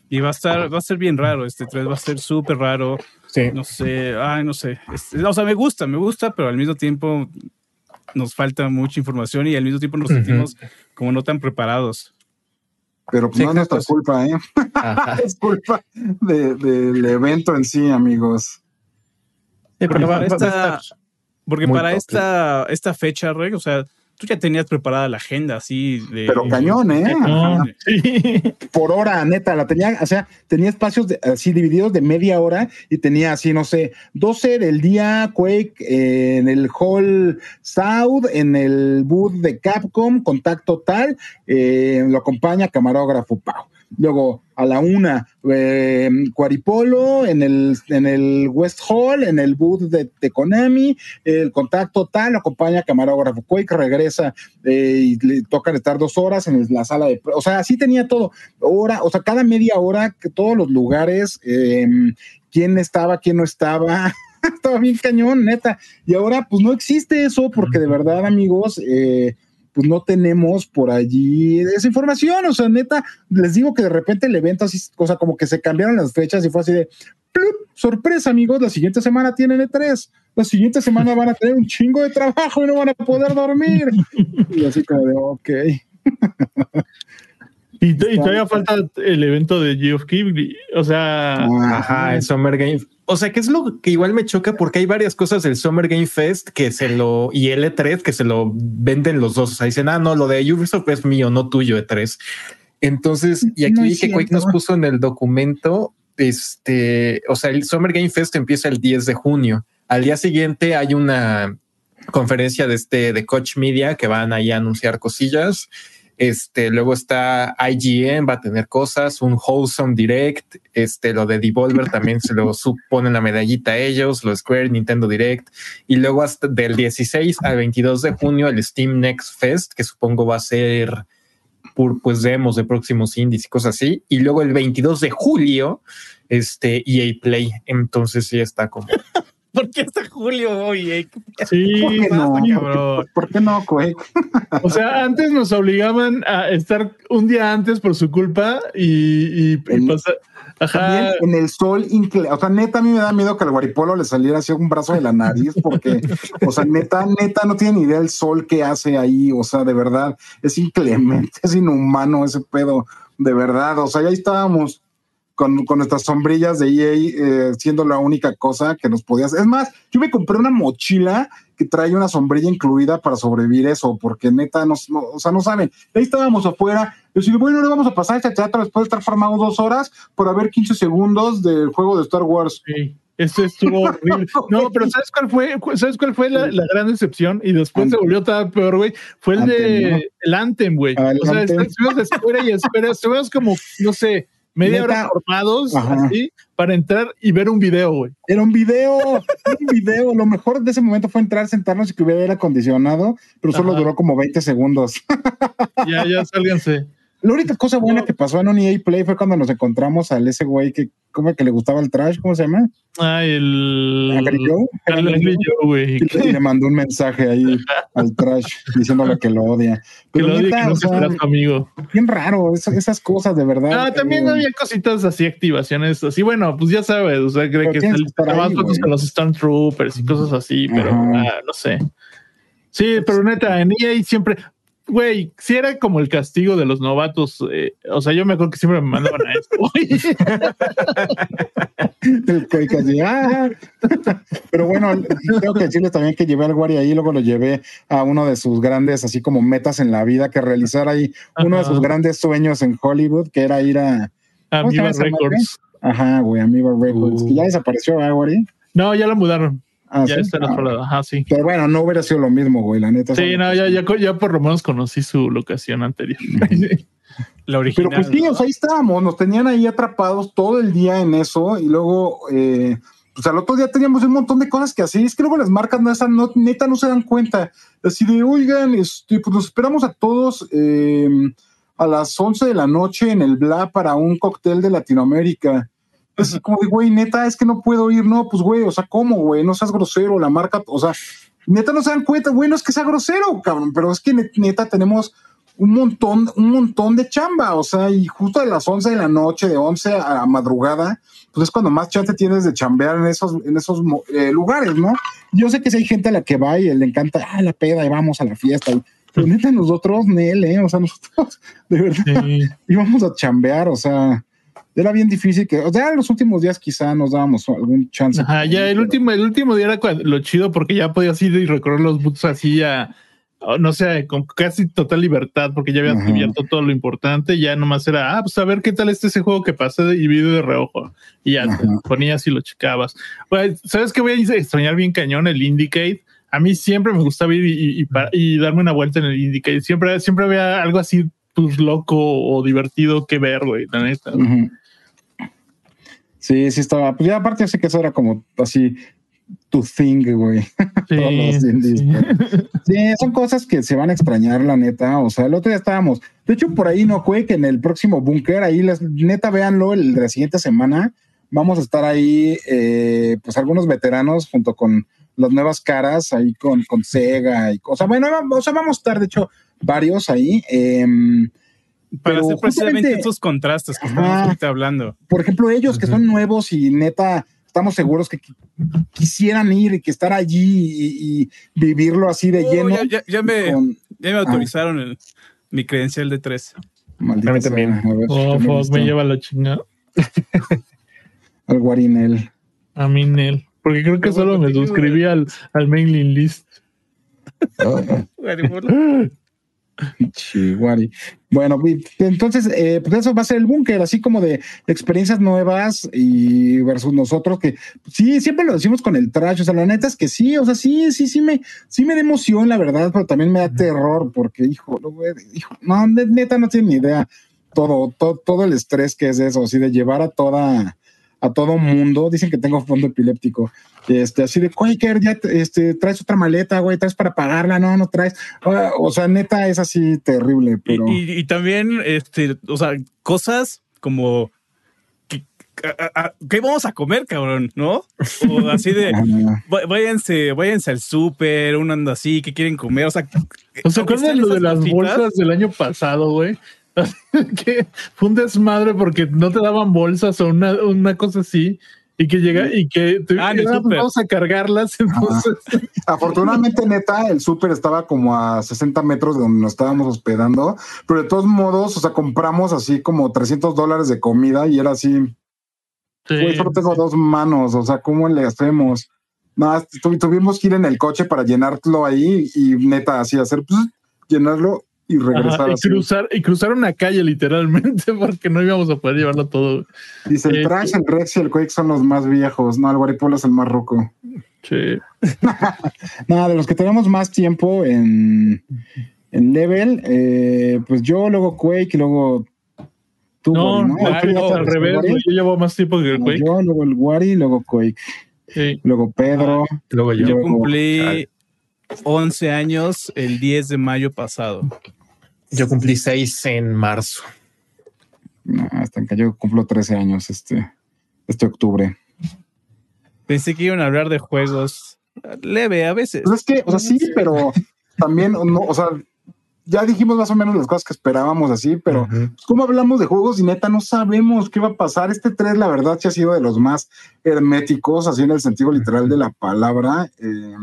Y va a estar, va a ser bien raro este 3, va a ser súper raro. Sí. No sé, ay, no sé. Este, o sea, me gusta, me gusta, pero al mismo tiempo nos falta mucha información y al mismo tiempo nos sentimos como no tan preparados. Pero pues Sí, no es nuestra culpa, ¿eh? [laughs] Es culpa de- del evento en sí, amigos. Sí, Porque para esta, porque para esta, esta fecha, Reg, o sea, tú ya tenías preparada la agenda así de. Pero cañón, ¿eh? Sí. por hora, neta, la tenía, o sea, tenía espacios de- así divididos de media hora y tenía así, no sé, 12 del día Quake eh, en el Hall South, en el booth de Capcom, contacto tal, eh, lo acompaña camarógrafo Pau. Luego a la una, eh, Cuaripolo en el, en el West Hall, en el booth de, de Konami, el contacto tal, lo acompaña camarógrafo Quake, regresa eh, y le tocan estar dos horas en la sala de. O sea, así tenía todo hora, o sea, cada media hora, que todos los lugares, eh, quién estaba, quién no estaba, [laughs] estaba bien cañón, neta. Y ahora, pues no existe eso, porque de verdad, amigos, eh, pues no tenemos por allí esa información, o sea, neta, les digo que de repente el evento así, o sea, como que se cambiaron las fechas y fue así de, ¡plup! sorpresa, amigos, la siguiente semana tienen E3, la siguiente semana van a tener un chingo de trabajo y no van a poder dormir. Y así como de, ok. Y, y todavía falta el evento de Geoff Keighley. O sea, Ajá, el Summer Game. O sea, que es lo que igual me choca porque hay varias cosas del Summer Game Fest que se lo y el E3 que se lo venden los dos. O sea, dicen, ah, no, lo de Ubisoft es mío, no tuyo, E3. Entonces, [laughs] y aquí No que Quake nos puso en el documento, este, o sea, el Summer Game Fest empieza el 10 de junio. Al día siguiente hay una conferencia de este de Coach Media que van ahí a anunciar cosillas. Este, luego está IGN, va a tener cosas, un Wholesome Direct, este, lo de Devolver también se lo suponen la medallita a ellos, lo Square, Nintendo Direct, y luego hasta del 16 al 22 de junio el Steam Next Fest, que supongo va a ser por pues demos de próximos indies y cosas así, y luego el 22 de julio, este EA Play, entonces sí está como [laughs] ¿Por qué hasta julio? Oye, [laughs] sí. ¿Por qué no? cabrón. ¿Por qué no? O sea, antes nos obligaban a estar un día antes por su culpa y, y, y En- pasar. Ajá. También en el sol, o sea, neta, a mí me da miedo que al guaripolo le saliera así un brazo de la nariz, porque, o sea, neta, neta, no tiene ni idea el sol que hace ahí, o sea, de verdad, es inclemente, es inhumano ese pedo, de verdad, o sea, ya estábamos con, con nuestras sombrillas de EA eh, siendo la única cosa que nos podía hacer. Es más, yo me compré una mochila que trae una sombrilla incluida para sobrevivir eso, porque neta, no, no- o sea, no saben. Ahí estábamos afuera. Yo dije, bueno, le vamos a pasar este teatro después de estar formados dos horas por ver 15 segundos del juego de Star Wars. Sí, esto estuvo [laughs] horrible. No, pero ¿sabes cuál fue? ¿Sabes cuál fue la, la gran decepción? Y después se volvió todavía peor, güey. Fue el Anthem, de ¿no? el Anthem, güey. O sea, estuvimos de espera y espera. Estuvimos como, no sé, media hora formados así para entrar y ver un video, güey. Era un video, un video. Lo mejor de ese momento fue entrar, sentarnos y que hubiera aire acondicionado, pero solo Ajá. duró como 20 segundos. Ya, ya, sálganse. La única cosa buena No. que pasó en un EA Play fue cuando nos encontramos al ese güey que, como que le gustaba el trash, ¿cómo se llama? Ah, el. Güey. Y le, mandó un mensaje ahí [laughs] al trash diciéndole que lo odia. Que Pero lo odia, que no o sea, amigo. bien raro, esas, esas cosas de verdad. Ah, también eh, había cositas así, activaciones así. Bueno, pues ya sabes, o sea, cree que que güey. con los Stormtroopers y cosas así, pero ah, no sé. Sí, pero neta, en EA siempre. Güey, si era como el castigo de los novatos, eh, o sea, yo me acuerdo que siempre me mandaban a esto. Ah. Pero bueno, tengo que decirles también que llevé al Wari ahí, luego lo llevé a uno de sus grandes, así como metas en la vida, que realizar ahí uno de sus grandes sueños en Hollywood, que era ir a. ¿cómo se llama Amiga esa madre? Records. Ajá, güey, Amiba Records, Uh. que ya desapareció, ¿eh, Wari? No, ya la mudaron. Ah, ya ¿sí? está en Ah, otro lado. Ajá, sí. Pero bueno, no hubiera sido lo mismo, güey, la neta. Sí, no, ya, ya, ya por lo menos conocí su locación anterior. [laughs] La original. Pero pues sí, o sea, ahí estábamos, nos tenían ahí atrapados todo el día en eso y luego, eh, pues al otro día teníamos un montón de cosas que hacer. Es que luego las marcas no, no- neta no se dan cuenta. Así de, oigan, este, pues nos esperamos a todos eh, a las 11 de la noche en el Bla para un cóctel de Latinoamérica. Así como de, güey, neta, es que no puedo ir. No, pues, güey, o sea, ¿cómo, güey? No seas grosero, la marca, o sea, neta no se dan cuenta, güey, no es que sea grosero, cabrón, pero es que net- neta tenemos un montón, un montón de chamba, o sea, y justo a las 11 de la noche, de 11 a madrugada, pues es cuando más chance tienes de chambear en esos, en esos eh, lugares, ¿no? Yo sé que si hay gente a la que va y le encanta, ah, la peda, y vamos a la fiesta, pero neta nosotros, Nel, ¿eh? O sea, nosotros, [laughs] de verdad, Sí. íbamos a chambear, o sea, era bien difícil que, o sea, en los últimos días quizá nos dábamos algún chance. Ajá, ya el último, el último día era cuando- lo chido porque ya podías ir y recorrer los boots así a, no sé, con casi total libertad porque ya habías cubierto todo lo importante. Ya nomás era, ah, pues a ver qué tal está ese juego que pasé y vi de reojo. Y ya te ponías y lo checabas. ¿Sabes qué voy a extrañar bien cañón? El Indicate. A mí siempre me gustaba ir y, y- y pa- y darme una vuelta en el Indicate. Siempre, siempre había algo así, pues loco o divertido que ver, güey, la neta. Sí, sí estaba. Pues ya aparte sé que eso era como así tu thing, güey. [laughs] Todos los indies, sí. Sí, son cosas que se van a extrañar, la neta. O sea, el otro día estábamos. De hecho, por ahí no fue que en el próximo búnker, ahí les, neta, véanlo el de la siguiente semana. Vamos a estar ahí, eh, pues algunos veteranos junto con las nuevas caras, ahí con, con Sega y cosas. Bueno, vamos- o sea, vamos a estar, de hecho, varios ahí. em, Para pero hacer precisamente justamente- estos contrastes que Ajá. estamos ahorita hablando. por ejemplo, ellos que son nuevos y neta, estamos seguros que qui- quisieran ir y que estar allí y, y vivirlo así de Oh, lleno. ya, ya- ya me, con- ya me autorizaron el- mi credencial de tres. Maldita A mí sea, también. a ver, Oh, ¿qué me fuck, me lleva la chingada. [laughs] Al Guarinel. A mí, Nel. Porque creo que solo me suscribí al, al mailing list. [laughs] Chihuari. Bueno, entonces, eh, pues eso va a ser el búnker, así como de experiencias nuevas y versus nosotros, que sí, siempre lo decimos con el trash, o sea, la neta es que sí, o sea, sí, sí, sí me, sí me da emoción, la verdad, pero también me da terror, porque, hijo, no, hijo, no, ne- neta no tiene ni idea todo, todo, todo el estrés que es eso, así de llevar a toda, a todo mundo, dicen que tengo fondo epiléptico, este, así de, Quaker, ya, te- este, traes otra maleta, güey, traes para pagarla, no, no traes, Ah, o sea, neta es así terrible, pero... y- y también, este, o sea, cosas como que, a- a- ¿qué vamos a comer, cabrón? ¿No? O así de [laughs] Ajá. "Va- váyanse, váyanse al súper, un ando así, ¿qué quieren comer? O sea, ¿O sea, aunque acuerdan lo de las bolsas del año pasado, güey? [laughs] que fue un desmadre porque no te daban bolsas o una, una cosa así. Y que llega y que te, Ah, en el "Ah, pues vamos a cargarlas. [laughs] Entonces, Afortunadamente, neta, el súper estaba como a 60 metros de donde nos estábamos hospedando, pero de todos modos, o sea, compramos así como 300 dólares de comida y era así, sí, güey, solo tengo dos manos, o sea, ¿cómo le hacemos? No, tu- tuvimos que ir en el coche para llenarlo ahí y neta, así hacer, pues, llenarlo y regresar Ajá, y así. cruzar y cruzar una calle literalmente [laughs] porque no íbamos a poder llevarlo todo. Dice, el Eh, Trash, el Rex y el Quake son los más viejos, no, el Guaripolo es el más roco. Sí. [laughs] Nada, de los que tenemos más tiempo en, en level, eh, pues yo, luego Quake y luego tú. No, Wari, al, ¿Tú ya al te- revés, Wari? yo llevo más tiempo que el No, Quake. Yo, luego el Wari, luego Quake, Sí. luego Pedro. Luego yo. yo Yo- cumplí 11 años el 10 de mayo pasado. Yo cumplí seis en marzo. No, hasta que yo cumplo 13 años este, este octubre. Pensé que iban a hablar de juegos leve a veces. Pues es que, o sea, sí, pero también, no, o sea, ya dijimos más o menos las cosas que esperábamos así, pero pues, ¿cómo hablamos de juegos y neta no sabemos qué va a pasar? Este 3, la verdad, sí ha sido de los más herméticos, así en el sentido literal de la palabra. Eh,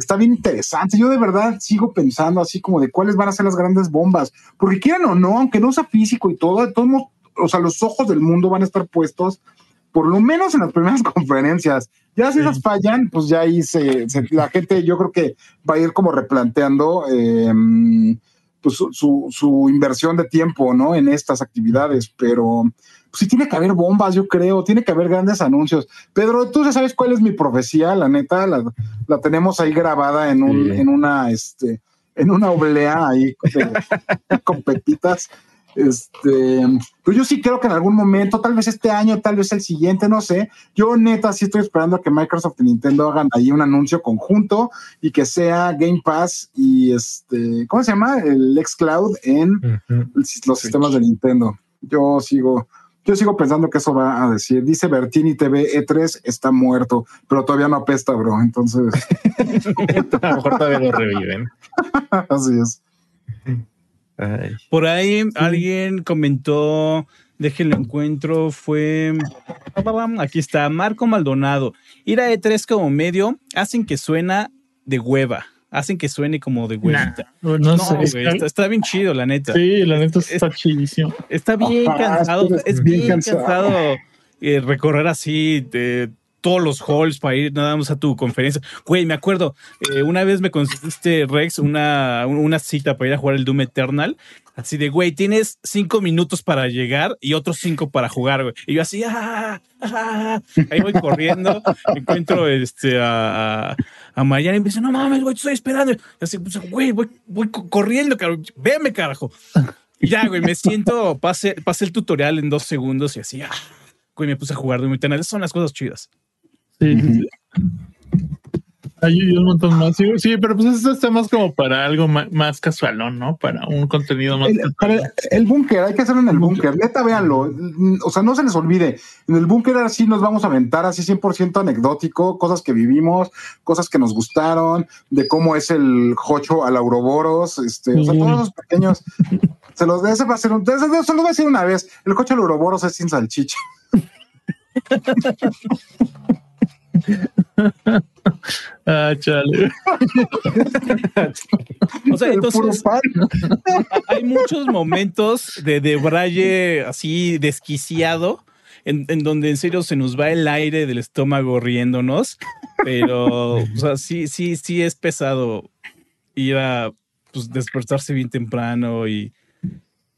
está bien interesante. Yo de verdad sigo pensando así como de cuáles van a ser las grandes bombas, porque quieran o no, aunque no sea físico y todo, de todos modos, o sea, los ojos del mundo van a estar puestos por lo menos en las [laughs] primeras conferencias. Ya si esas fallan, pues ya ahí se, se- la gente yo creo que va a ir como replanteando eh, pues, su, su- su inversión de tiempo, ¿no? En estas actividades, pero pues, sí tiene que haber bombas, yo creo, tiene que haber grandes anuncios. Pedro, tú ya sabes cuál es mi profecía, la neta, la, la tenemos ahí grabada en un, Sí. en una, este, en una oblea ahí de- con pepitas. Este, pues yo sí creo que en algún momento, tal vez este año, tal vez el siguiente, no sé. Yo neta sí estoy esperando a que Microsoft y Nintendo hagan ahí un anuncio conjunto y que sea Game Pass y este, ¿cómo se llama? El xCloud en los sistemas de Nintendo. Yo sigo, yo sigo pensando que eso va a decir. Dice Bertini TV E3 está muerto, pero todavía no apesta, bro. Entonces, [laughs] A lo mejor todavía lo reviven. [laughs] así es. Ay. Por ahí alguien comentó, déjenlo encuentro, fue... Aquí está, Marco Maldonado. Ir a E3 como medio hacen que suena de hueva. Hacen que suene como de Nah, huevita. no, No, sé. güey, está, está bien chido, la neta. Sí, la neta está chidísimo. Está bien Ajá, cansado, es bien bien cansado. cansado, eh, recorrer así de todos los halls para ir nada más a tu conferencia. Güey, me acuerdo, eh, una vez me conseguiste, Rex, una, una cita para ir a jugar el Doom Eternal. Así de, güey, tienes cinco minutos para llegar y otros cinco para jugar, güey. Y yo así, ah, ah, ahí voy corriendo, [laughs] encuentro este, a, a, Mariana y me dice, no mames, güey, te estoy esperando. Y así, pues, güey, voy, voy co- corriendo, carajo, véame, carajo. Y ya, güey, me siento, pasé, pasé el tutorial en dos segundos y así, ah, güey, me puse a jugar Doom Eternal. Esas son las cosas chidas. Sí, sí, sí. Hay un montón más. Sí, sí, pero pues esto está más como para algo más, casualón, ¿no? Para un contenido más El, casual. para el- el búnker, hay que hacerlo en el búnker. Neta, véanlo. O sea, no se les olvide. En el búnker así nos vamos a aventar así 100% anecdótico, cosas que vivimos, cosas que nos gustaron, de cómo es el jocho al Auroboros, este, o sea, todos los pequeños. Se los ese va a ser un, ese- se los voy a decir una vez. El jocho al Auroboros es sin salchicha. [laughs] [laughs] Ah, chale. [laughs] O sea, entonces [laughs] hay muchos momentos de, de braille así desquiciado. En, en donde en serio se nos va el aire del estómago riéndonos, pero o sea, sí, sí, sí es pesado ir a pues, despertarse bien temprano y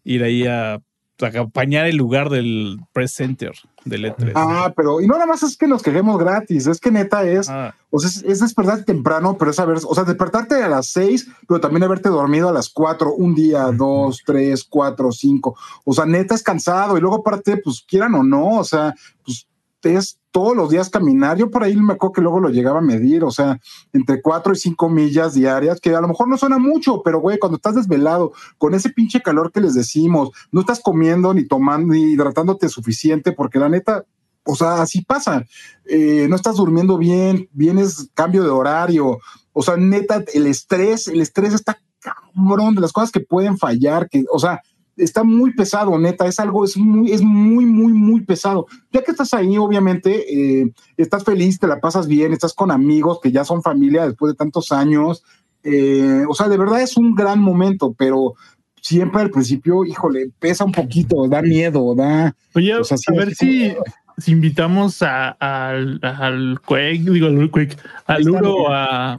ir ahí a, a acompañar el lugar del press center del E3. Ah, pero, y no nada más es que nos quejemos gratis, es que neta es, Ah, O sea, es, es despertarte temprano, pero es saber, o sea, despertarte a las seis, pero también haberte dormido a las cuatro, un día, dos, tres, cuatro, cinco. O sea, neta es cansado. Y luego aparte, pues quieran o no, o sea, pues es todos los días caminar. Yo por ahí me acuerdo que luego lo llegaba a medir, o sea, entre cuatro y cinco millas diarias, que a lo mejor no suena mucho, pero güey, cuando estás desvelado, con ese pinche calor que les decimos, no estás comiendo ni tomando ni hidratándote suficiente, porque la neta, o sea, así pasa. Eh, no estás durmiendo bien, vienes cambio de horario. O sea, neta, el estrés, el estrés está cabrón de las cosas que pueden fallar, que, o sea, está muy pesado, neta, es algo, es muy, es muy, muy, muy pesado. Ya que estás ahí, obviamente, eh, estás feliz, te la pasas bien, estás con amigos que ya son familia después de tantos años. Eh, o sea, de verdad es un gran momento, pero siempre al principio, híjole, pesa un poquito, da miedo, da. Oye, O sea, a ver si, si invitamos a- al, al Quake, digo al Quake, al Luro o a,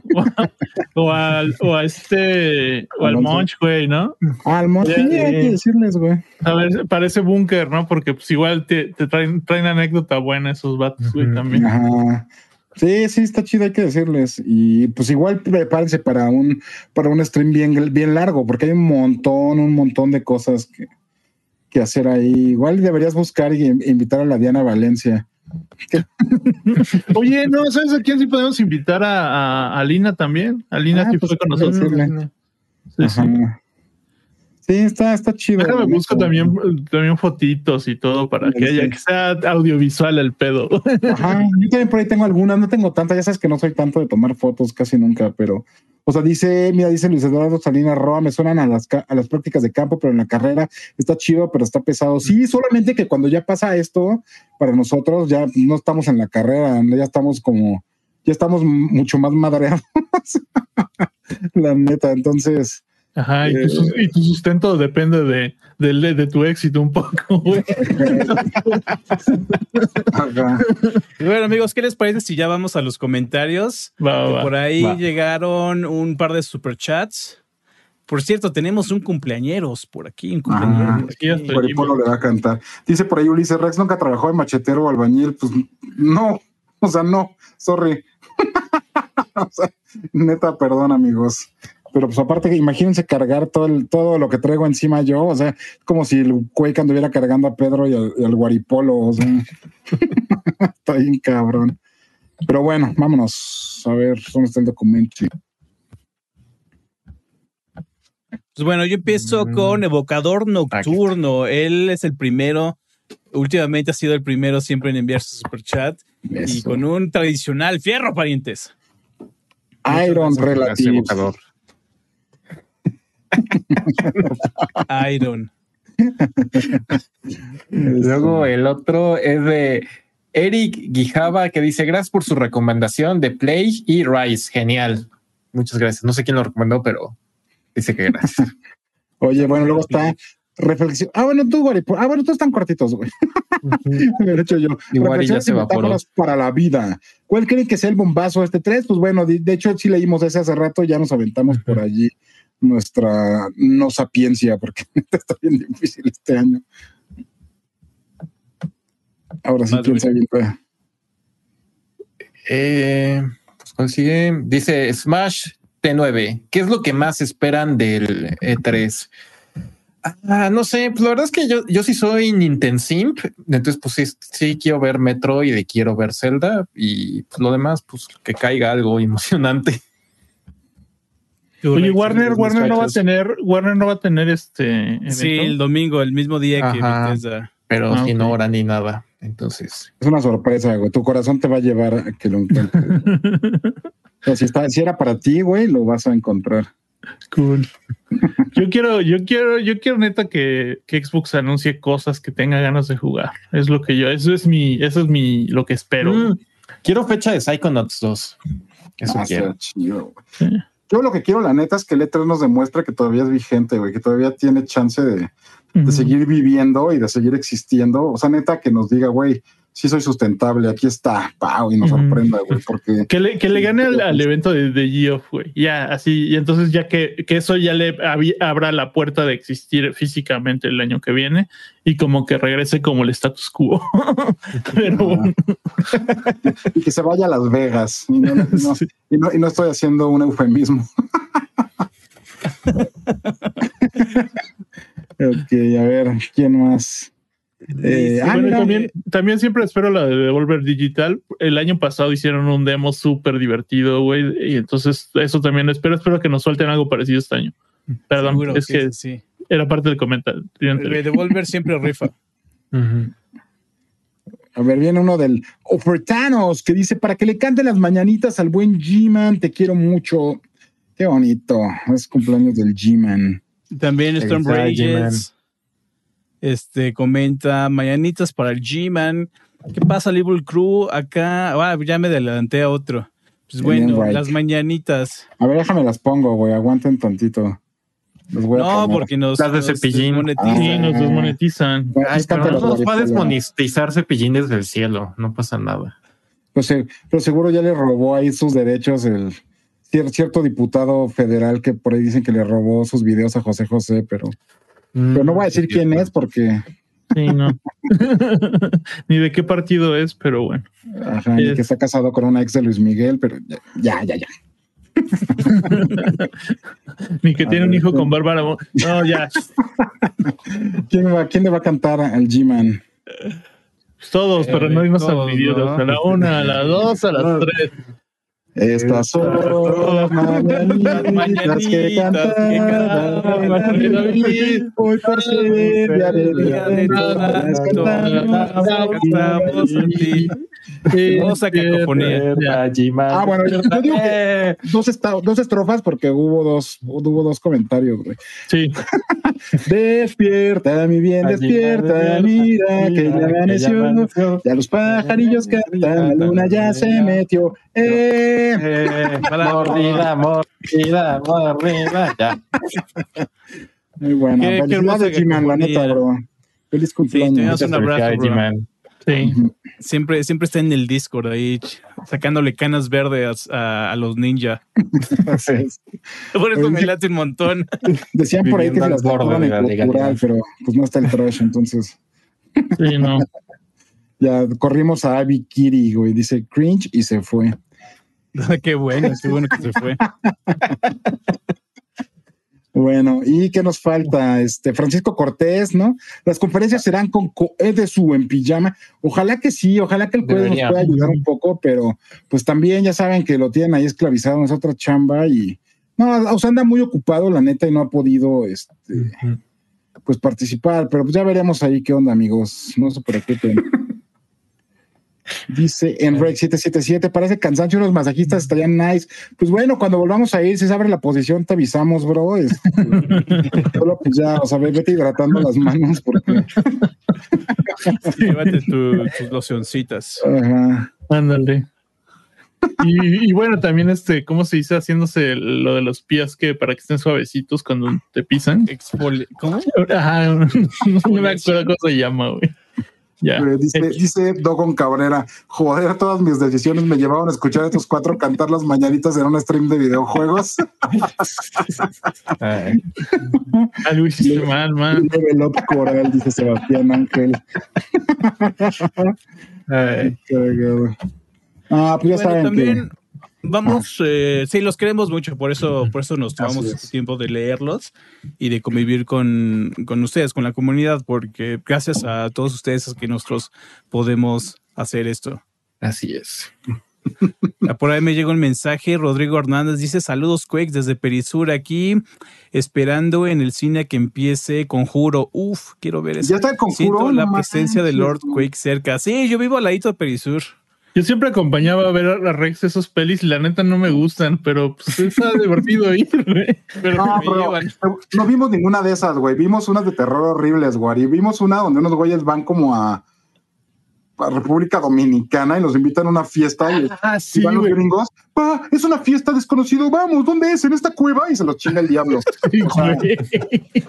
o, a, o a este, o al. Monch, güey, ¿no? Almo, Ya, sí, hay ya. que decirles, güey. A ver, parece búnker, ¿no? Porque pues igual te, te traen, traen anécdota buena esos vatos, güey, también. Ajá. Sí, sí, está chido, hay que decirles. Y pues igual prepárense para un, para un stream bien, bien largo, porque hay un montón, un montón de cosas que, que hacer ahí. Igual deberías buscar y invitar a la Diana Valencia. [laughs] Oye, no, ¿sabes a quién sí podemos invitar a, a, a Lina también? A Lina Ah, sí pues, fue con nosotros. Sí, sí. Sí, está, está chido. Déjame busco también, también fotitos y todo para que Sí. haya que sea audiovisual el pedo. [laughs] Ajá, yo también por ahí tengo algunas, no tengo tantas, ya sabes que no soy tanto de tomar fotos casi nunca, pero, o sea, dice, mira, dice Luis Eduardo Salinas Roa, me suenan a las, a las prácticas de campo, pero en la carrera está chido, pero está pesado. Sí, solamente que cuando ya pasa esto, para nosotros ya no estamos en la carrera, ya estamos como, ya estamos mucho más madreados. [laughs] la neta, entonces. Ajá, y, Eh, tu, y tu sustento depende de, de, de tu éxito un poco, güey. bueno, amigos, ¿qué les parece si ya vamos a los comentarios? Va, va, va. Por ahí va. llegaron un par de superchats. Por cierto, tenemos un cumpleañeros por aquí, un cumpleañero Ah, por aquí ya aquí. estoy. Guaripolo le va a cantar. Dice por ahí Ulises Rex nunca trabajó de machetero o albañil. Pues no, o sea, no, sorry. [laughs] o sea, neta, perdón, amigos. Pero pues aparte que imagínense cargar todo, el- todo lo que traigo encima yo, o sea, como si el Cueca anduviera cargando a Pedro y al, y al Guaripolo, o sea. [laughs] Está bien cabrón. Pero bueno, vámonos a ver dónde está el documento. Pues bueno, yo empiezo Mm. con Evocador Nocturno. Él es el primero. Últimamente ha sido el primero siempre en enviar su superchat. Y Eso. con un tradicional fierro, parientes. Iron evocador. Iron. Luego el otro es de Eric Guijaba que dice gracias por su recomendación de Play y Rise. Genial. Muchas gracias. No sé quién lo recomendó, pero dice que gracias. [laughs] Oye, bueno, luego está reflexión. Ah, bueno, tú, Guaripolo. Ah, bueno, tú están cortitos, güey. [laughs] De hecho, yo. Y Guari ya se metáforas para la vida. ¿Cuál creen que sea el bombazo de este 3? Pues bueno, de, de hecho, sí leímos ese hace rato, ya nos aventamos por allí nuestra no sapiencia, porque [laughs] está bien difícil este año. Ahora sí, quién se avienta. Eh, pues, ¿cuál sigue? Dice Smash T9. ¿Qué es lo que más esperan del E3? Ah, no sé, pues la verdad es que yo, yo sí soy Nintensimp, entonces pues sí, sí quiero ver Metroid y quiero ver Zelda y pues, lo demás, pues que caiga algo [laughs] emocionante. Oye, Warner, Warner no va a tener, Warner no va a tener este. Sí, el domingo, el mismo día que Ajá. Bethesda. Pero Ah, sin hora ni nada. Entonces, Es una sorpresa, güey. Tu corazón te va a llevar a que lo encuentres. [laughs] Si, está, si era para ti, güey, lo vas a encontrar. Cool. Yo quiero, yo quiero, yo quiero neta que, que Xbox anuncie cosas que tenga ganas de jugar. Es lo que yo, eso es mi, eso es mi, lo que espero. Mm, quiero fecha de Psychonauts 2. Eso Ah, quiero. está chido, güey. Sí. Yo lo que quiero, la neta, es que el E3 nos demuestre que todavía es vigente, güey, que todavía tiene chance de, seguir viviendo y de seguir existiendo. O sea, neta, que nos diga, güey, sí soy sustentable, aquí está, pau, y nos sorprenda, güey, porque [laughs] Que le, que le gane al, al evento de, de Geoff, güey. Ya, así, y entonces ya que, que eso ya le abra la puerta de existir físicamente el año que viene y como que regrese como el status quo. [laughs] Pero bueno, y que se vaya a Las Vegas. Y no, no- no- sí. y no- y no estoy haciendo un eufemismo. [laughs] ok, a ver, ¿quién más? Eh, Bueno, también, también siempre espero la de Devolver Digital. El año pasado hicieron un demo súper divertido, güey. Y entonces eso también espero. Espero que nos suelten algo parecido este año. Perdón, Seguro es que sí. era parte del comentario. El Devolver siempre rifa. [laughs] A ver, viene uno del Ofertanos que dice: Para que le cante las mañanitas al buen G-Man, te quiero mucho. Qué bonito. Es cumpleaños del G-Man. También Storm. Rages. Este comenta mañanitas para el G-Man. ¿Qué pasa, Evil Crew? Acá, ah, ya me adelanté a otro. Pues Bien, bueno, right. las mañanitas. A ver, déjame las pongo, güey. Aguanten tantito. Los voy a No, poner. porque nos, Las de nos Cepillín. desmonetizan. Sí, nos desmonetizan. Bueno, Ay, pero no nos va a desmonetizar cepillín desde el cielo. No pasa nada. Pues, pero seguro ya le robó ahí sus derechos el cier- cierto diputado federal que por ahí dicen que le robó sus videos a José José, pero, pero no voy a decir quién es porque Sí, no. [laughs] Ni de qué partido es, pero bueno. ajá, y Es- que está casado con una ex de Luis Miguel, pero ya, ya, ya. ya. [laughs] Ni que A tiene un hijo con Bárbara. Mo- No, ya. [laughs] ¿Quién, va, ¿Quién le va a cantar al G-Man? Todos, pero no hay más todos, divididos. ¿no? A la una, a las dos, a las tres. Estas son las mañanitas que que cantaba cantaba David. Hoy por ser día de Día de todas todas, todas, cantamos a ti. Hermosa cacofonía. Despierta, He-Man. Ah, bueno, yo, yo digo que Eh, dos, esta- dos estrofas porque hubo dos, hubo dos comentarios, güey. Sí. [laughs] Despierta, mi bien, despierta, mira que ya amaneció. Ya los pajarillos cantan, la luna ya se metió. Eh, Eh, mordida, mordida, mordida. Ya. muy bueno. Qué- qué Felicidades, hermosa G-Man, la neta, cacofonía. bro. Feliz Sí, cumpleaños. tenías un abrazo, bro. G-Man. Sí. Siempre, siempre está en el Discord ahí, sacándole canas verdes a, a los ninja. [laughs] Por eso me late un montón. Decían por ahí que se las borde daban de en la cultural, pero pues no está el trash, entonces Sí, no. [laughs] ya corrimos a Abby Kiri, güey. Dice cringe y se fue. [laughs] qué bueno, qué bueno que se fue. [laughs] Bueno, ¿y qué nos falta? Este Francisco Cortés, ¿no? Las conferencias serán con Coedesu en pijama. Ojalá que sí, ojalá que el Coedes nos pueda ayudar un poco, pero pues también ya saben que lo tienen ahí esclavizado en esa otra chamba y no, o sea, anda muy ocupado, la neta, y no ha podido este, pues participar, pero pues ya veremos ahí qué onda, amigos. No se preocupen. Dice Enrec 777, parece cansancio, los masajistas estarían nice. Pues bueno, cuando volvamos a ir, si se abre la posición, te avisamos, bro. Este, [laughs] solo pues ya, o sea, ve- vete hidratando las manos porque. Llévate tu- tus locioncitas. Ajá. Ándale. Y, y bueno, también este, ¿cómo se dice? Haciéndose lo de los pies que para que estén suavecitos cuando te pisan. Expoli- ¿Cómo? Ajá, [laughs] no me acuerdo cómo se llama, güey. Eh, Dice, [laughs] dice Dogon Cabrera, joder, todas mis decisiones me llevaron a escuchar a estos cuatro [laughs] cantar las mañanitas en un stream de videojuegos. Hiciste mal, man. Level up coral, dice Sebastián Ángel. ay. Ah, pues ya Bueno, saben también vamos, eh, sí, los queremos mucho, por eso, por eso nos tomamos este es. tiempo de leerlos y de convivir con, con ustedes, con la comunidad, porque gracias a todos ustedes es que nosotros podemos hacer esto. Así es. Ah, Por ahí me llegó un mensaje. Rodrigo Hernández dice: Saludos, Quakes, desde Perisur aquí, esperando en el cine que empiece Conjuro. Uf, quiero ver eso. ya está el conjuro. Siento la presencia de Lord. Quake cerca. Sí, yo vivo al ladito de Perisur. Yo siempre acompañaba a ver a Rex esos pelis y la neta no me gustan, pero pues está [laughs] divertido ir, güey. Pero No, pero llevan. no vimos ninguna de esas, güey. Vimos unas de terror horribles, güey. Y vimos una donde unos güeyes van como a, a República Dominicana y los invitan a una fiesta y, Ah, y sí, van los gringos. Pa, es una fiesta desconocido. Vamos, ¿dónde es? En esta cueva y se los chinga el diablo. [laughs] Sí, O sea, güey.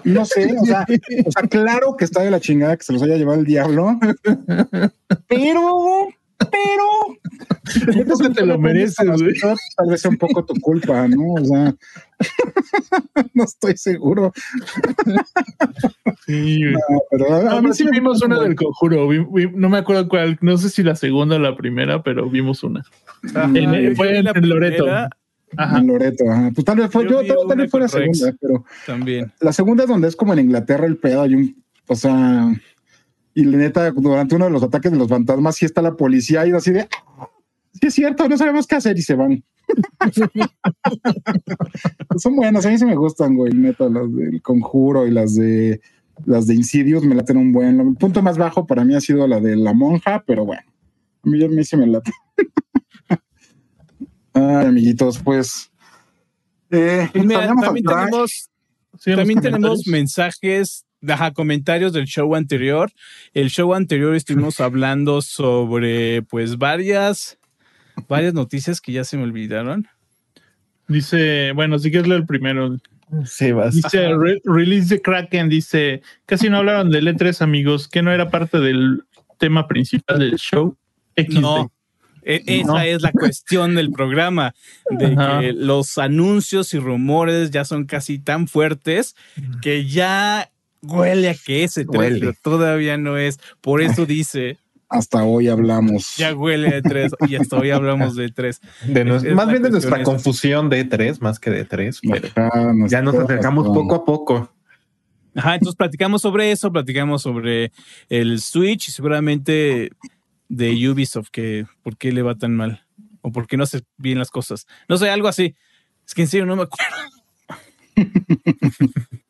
No sé, o sea, o sea, claro que está de la chingada que se los haya llevado el diablo. [laughs] Pero, pero. Siento que te lo mereces, güey. Tal vez sea un poco tu culpa, ¿no? O sea, [laughs] no estoy seguro. Sí, güey. No, pero a, mí sí vimos una del conjuro. vi- vi- no me acuerdo cuál, no sé si la segunda o la primera, pero vimos una. En- Ajá, yo fue en- la en Loreto. primera Ajá. En Loreto, ajá. Pues tal vez fue, Yo yo, tal, vez fue la Rex. segunda, pero También. la segunda es donde es como en Inglaterra el pedo, hay un, o sea, y la neta, durante uno de los ataques de los fantasmas, sí está la policía y así de, "Ah, sí es cierto, no sabemos qué hacer y se van. [laughs] Son buenas, a mí sí me gustan, güey, neta, las del conjuro y las de las de Insidious me laten un buen. El punto más bajo para mí ha sido la de la monja, pero bueno, a mí, a mí sí me late. [laughs] Ay, amiguitos, pues. Eh, mira, también tenemos, Sí, también tenemos mensajes, ajá, comentarios del show anterior. El show anterior estuvimos [laughs] hablando sobre, pues, varias, varias noticias que ya se me olvidaron. Dice, bueno, si quieres leer el primero. Sí, vas. Dice Re- Release the Kraken, dice, casi no hablaron del E3, amigos, que no era parte del tema principal del show. XD. No. E- Esa No. es la cuestión del programa, de Ajá. que los anuncios y rumores ya son casi tan fuertes que ya huele a que ese 3, Huele. pero todavía no es. Por eso dice, Hasta hoy hablamos. ya huele a 3 y hasta hoy hablamos de 3. De nos- es más la bien de nuestra esa. confusión de tres, más que de tres, pero Ajá, nos- ya nos acercamos poco a poco. Ajá, entonces platicamos sobre eso, platicamos sobre el Switch y seguramente de Ubisoft, que por qué le va tan mal o por qué no hace bien las cosas. No sé, algo así. Es que en serio no me acuerdo. [laughs]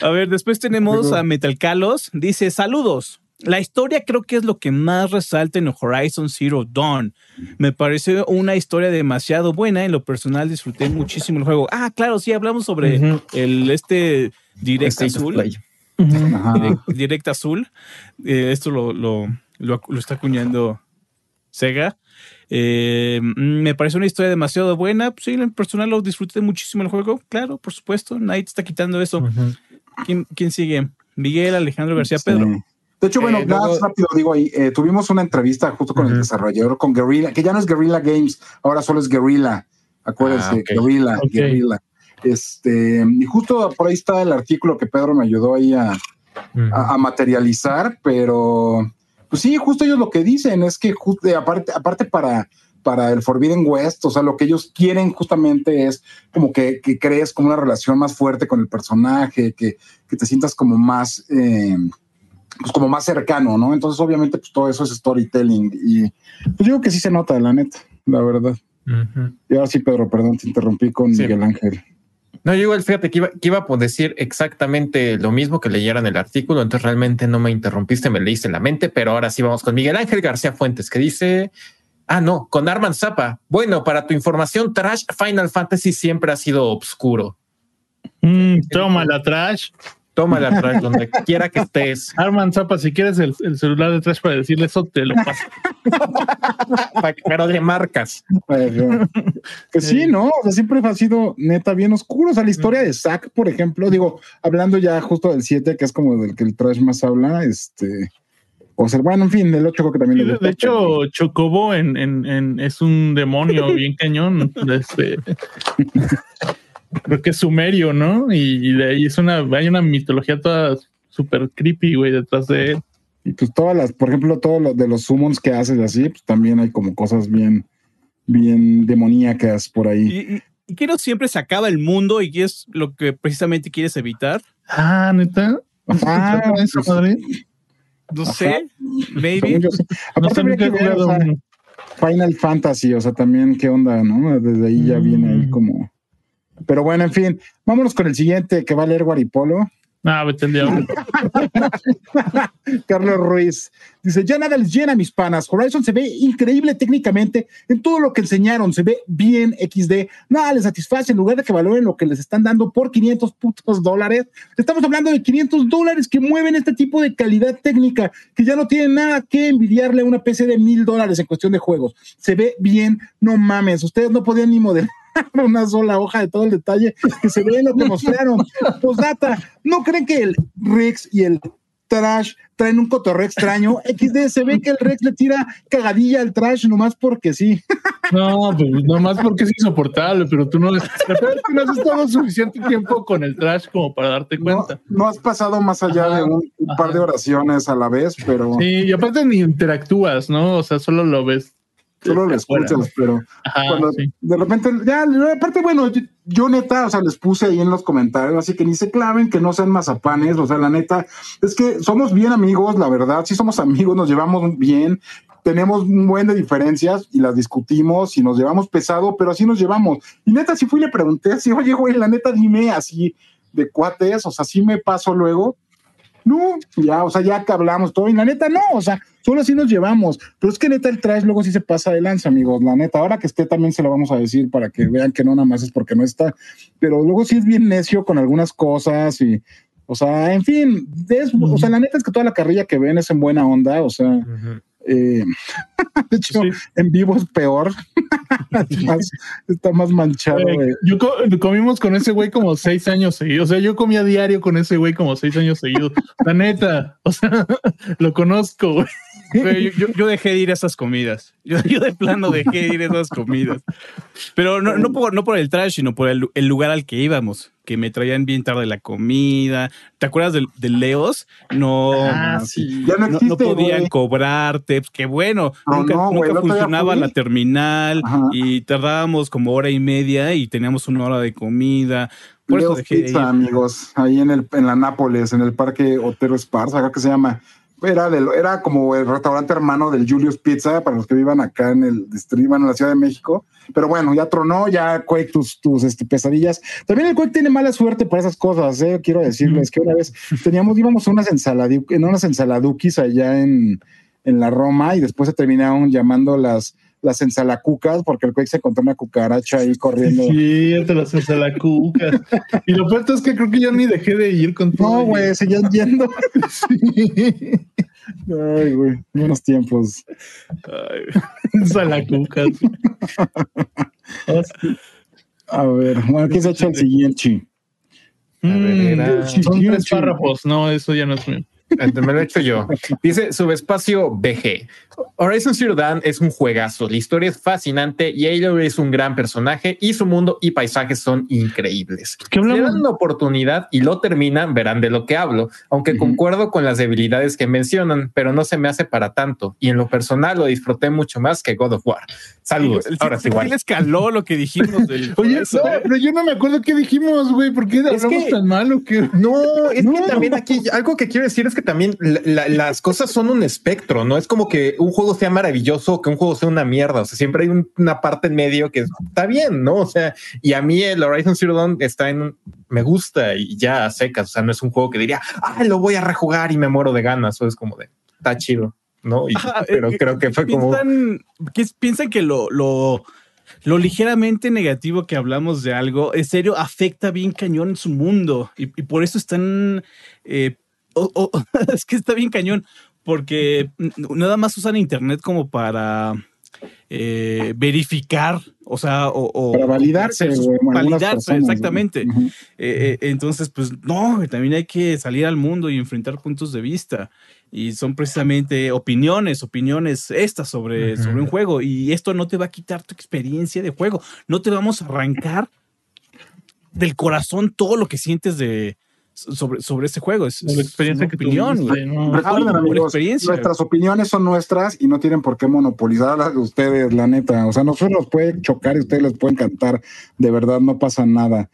A ver, después tenemos a Metal Calos. Dice: Saludos. la historia creo que es lo que más resalta en Horizon Zero Dawn. Me pareció una historia demasiado buena. En lo personal disfruté muchísimo el juego. Ah, claro, sí, hablamos sobre el este Direct Azul. Direct, Azul. Eh, esto lo, lo, lo, está acuñando Sega. Eh, me parece una historia demasiado buena. Pues sí, en personal lo disfruté muchísimo el juego. Claro, por supuesto. Nadie te está quitando eso. ¿Quién, ¿Quién, sigue? Miguel Alejandro García Pedro. De hecho, bueno, más eh, rápido digo ahí, eh, tuvimos una entrevista justo con el desarrollador, con Guerrilla, que ya no es Guerrilla Games, ahora solo es Guerrilla. Acuérdense, ah, Guerrilla, Guerrilla. Este, y justo por ahí está el artículo que Pedro me ayudó ahí a, materializar, pero pues sí, justo ellos lo que dicen es que justo, aparte, aparte para, para el Forbidden West, o sea, lo que ellos quieren justamente es como que, crees como una relación más fuerte con el personaje, que, que te sientas como más... Eh, pues como más cercano, ¿no? Entonces, obviamente, pues todo eso es storytelling. Y pues digo que sí se nota, la neta, la verdad. Y ahora sí, Pedro, perdón, te interrumpí con Miguel Ángel. No, yo igual, fíjate que iba, que iba a decir exactamente lo mismo que leyeran el artículo, entonces realmente no me interrumpiste, me leíste en la mente, pero ahora sí vamos con Miguel Ángel García Fuentes, que dice, ah, no, con Arman Zapa. Bueno, para tu información, Trash Final Fantasy siempre ha sido obscuro. Mm, toma la Trash. Toma la trash donde quiera que estés. [laughs] Arman Zapa, si quieres el, celular de trash para decirle eso, te lo paso. Pero de marcas. Pues sí, ¿no? O sea, siempre ha sido neta bien oscuro. O sea, la historia de Zack, por ejemplo, digo, hablando ya justo del 7, que es como del que el trash más habla, este. O sea, bueno, en fin, el 8 creo que también De hecho, Chocobo en, en, es un demonio bien cañón. Este [laughs] creo que es sumerio, ¿no? Y, de ahí es una, hay una mitología toda súper creepy, güey, detrás de él. Y pues todas las, por ejemplo, todo lo de los summons que haces así, pues también hay como cosas bien, bien demoníacas por ahí. ¿Y, y, no siempre se acaba el mundo y qué es lo que precisamente quieres evitar? Ah, neta. Ah, [laughs] eso, pues, No sé, maybe. Aparte, no que Final Fantasy, o sea, también qué onda, ¿no? Desde ahí ya viene ahí mm. como pero bueno, en fin, vámonos con el siguiente que va a leer Guaripolo. Ah, vete el. [laughs] Carlos Ruiz dice: Ya nada les llena, mis panas. Horizon se ve increíble técnicamente en todo lo que enseñaron. Se ve bien XD. Nada les satisface en lugar de que valoren lo que les están dando por 500 putos dólares. Estamos hablando de 500 dólares que mueven este tipo de calidad técnica, que ya no tienen nada que envidiarle a una PC de mil dólares en cuestión de juegos. Se ve bien, no mames. Ustedes no podían ni modelar [laughs] una sola hoja de todo el detalle que se ve en lo que mostraron. Postdata, ¿no creen que el Rex y el Trash traen un cotorreo extraño? XD, se ve que el Rex le tira cagadilla al Trash nomás porque sí. No, pues nomás porque es insoportable, pero tú no, [laughs] no has estado suficiente tiempo con el Trash como para darte cuenta. No, has pasado más allá de un, par de oraciones a la vez, pero... Sí, y aparte ni interactúas, ¿no? O sea, solo lo ves solo lo escuchas, pero cuando de repente, ya, aparte, bueno, yo, neta, o sea, les puse ahí en los comentarios, así que ni se claven, que no sean mazapanes, o sea, la neta, es que somos bien amigos, la verdad, sí somos amigos, nos llevamos bien, tenemos un buen de diferencias y las discutimos y nos llevamos pesado, pero así nos llevamos. Y neta, si fui y le pregunté así, oye, güey, la neta, dime así de cuates, o sea, sí me paso luego. No, ya, o sea, ya que hablamos todo, y la neta no, o sea, solo así nos llevamos. Pero es que neta el trash luego sí se pasa de lanza, amigos, la neta. Ahora que esté también se lo vamos a decir para que vean que no nada más es porque no está. Pero luego sí es bien necio con algunas cosas y, o sea, en fin, o sea, la neta es que toda la carrilla que ven es en buena onda, o sea. Eh, [laughs] de hecho, en vivo es peor. [laughs] está más manchado. yo comimos con ese güey como seis años seguidos. O sea, yo comía diario con ese güey como seis años seguidos. La neta, o sea, [laughs] lo conozco. Yo, dejé de ir a esas comidas. Yo, de plano dejé de ir a esas comidas. Pero no, no, por, no por el trash, sino por el, lugar al que íbamos, que me traían bien tarde la comida. ¿Te acuerdas del, Leos? No, ah, no, podían cobrarte. Pues, qué bueno. nunca, funcionaba la terminal y tardábamos como hora y media y teníamos una hora de comida. Por eso dejé de ir. amigos, ahí en, el, en la Nápoles, en el parque Otero Esparza, acá que se llama era, del, era como el restaurante hermano del Julius Pizza para los que vivan acá en el distrito, en la Ciudad de México. Pero bueno, ya tronó, ya Quake tus, tus este, pesadillas. También el Quake tiene mala suerte para esas cosas, ¿eh? quiero decirles que una vez teníamos, íbamos unas ensaladuquis, en unas ensaladuquis allá en, en la Roma y después se terminaron llamando las las ensalacucas, porque el Quake se encontró una cucaracha ahí corriendo. Sí, te las ensalacucas. y lo peor es que creo que yo ni dejé de ir con todo. No, güey, seguían yendo. [laughs] sí. Ay, güey, buenos tiempos. [laughs] Ensalacucas. A ver, bueno, ¿qué se ha hecho el siguiente? A ver, era- Mm, Son tres párrafos. No, eso ya no es mío. Me lo he hecho yo. Dice Subespacio BG. Horizon Zero Dawn es un juegazo. La historia es fascinante y Aloy es un gran personaje y su mundo y paisajes son increíbles. ¿Qué Si le dan una oportunidad y lo terminan, verán de lo que hablo, aunque concuerdo con las debilidades que mencionan, pero no se me hace para tanto. Y en lo personal lo disfruté mucho más que God of War. Saludos. Sí, Ahora sí, sí igual. le escaló lo que dijimos del. [laughs] Oye, no, ¿eh? pero yo no me acuerdo qué dijimos, güey. ¿Por qué hablamos que- tan mal o qué? No, es No. que también aquí algo que quiero decir es que también la- la- las cosas son un espectro, no es como que un juego sea maravilloso o que un juego sea una mierda. O sea, siempre hay un- una parte en medio que está bien, no? O sea, y a mí el Horizon Zero Dawn está en me gusta y ya a secas. O sea, no es un juego que diría, ah, lo voy a rejugar y me muero de ganas. O es como de está chido, no? Y- pero eh, creo que fue como piensan, que piensan que lo, lo, lo ligeramente negativo que hablamos de algo, en serio, afecta bien cañón en su mundo. Y, y por eso están. eh, [laughs] es que está bien cañón, porque nada más usan internet como para. eh, verificar, o sea, o, o- Para validarse, exactamente. Eh, eh, entonces, pues no, también hay que salir al mundo y enfrentar puntos de vista. Y son precisamente opiniones, opiniones estas sobre, sobre un juego. Y esto no te va a quitar tu experiencia de juego. No te vamos a arrancar del corazón todo lo que sientes de sobre, sobre ese juego. Es, La experiencia que opinión. Recuerden, amigos, experiencia. nuestras opiniones son nuestras y no tienen por qué monopolizarlas de ustedes, la neta. O sea, nosotros nos puede chocar y ustedes les pueden cantar. De verdad, no pasa nada.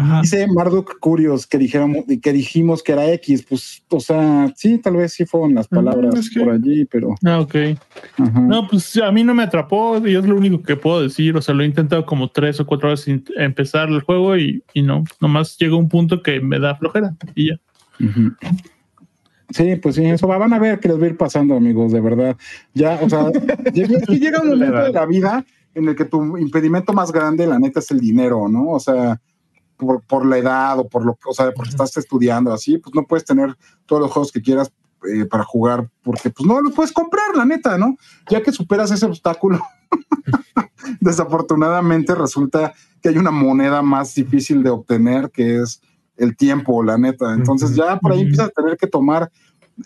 Ajá. Dice Marduk Curios que dijéramos que dijimos que era X. Pues, o sea, sí, tal vez sí fueron las palabras Mm, es que- por allí, pero. Ah, ok. ajá. No, pues a mí no me atrapó y es lo único que puedo decir. O sea, lo he intentado como tres o cuatro veces empezar el juego y, y no, nomás llega un punto que me da flojera y ya. Sí, pues sí, eso va. Van a ver que les va a ir pasando, amigos, de verdad. Ya, o sea, [laughs] llega, es que llega un momento de la vida en el que tu impedimento más grande, la neta, es el dinero, ¿no? O sea, por, por la edad o por lo o sea, porque estás estudiando así, pues no puedes tener todos los juegos que quieras eh, para jugar, porque pues no los puedes comprar, la neta, ¿no? Ya que superas ese obstáculo, [laughs] desafortunadamente resulta que hay una moneda más difícil de obtener, que es el tiempo, la neta. Entonces ya por ahí empiezas a tener que tomar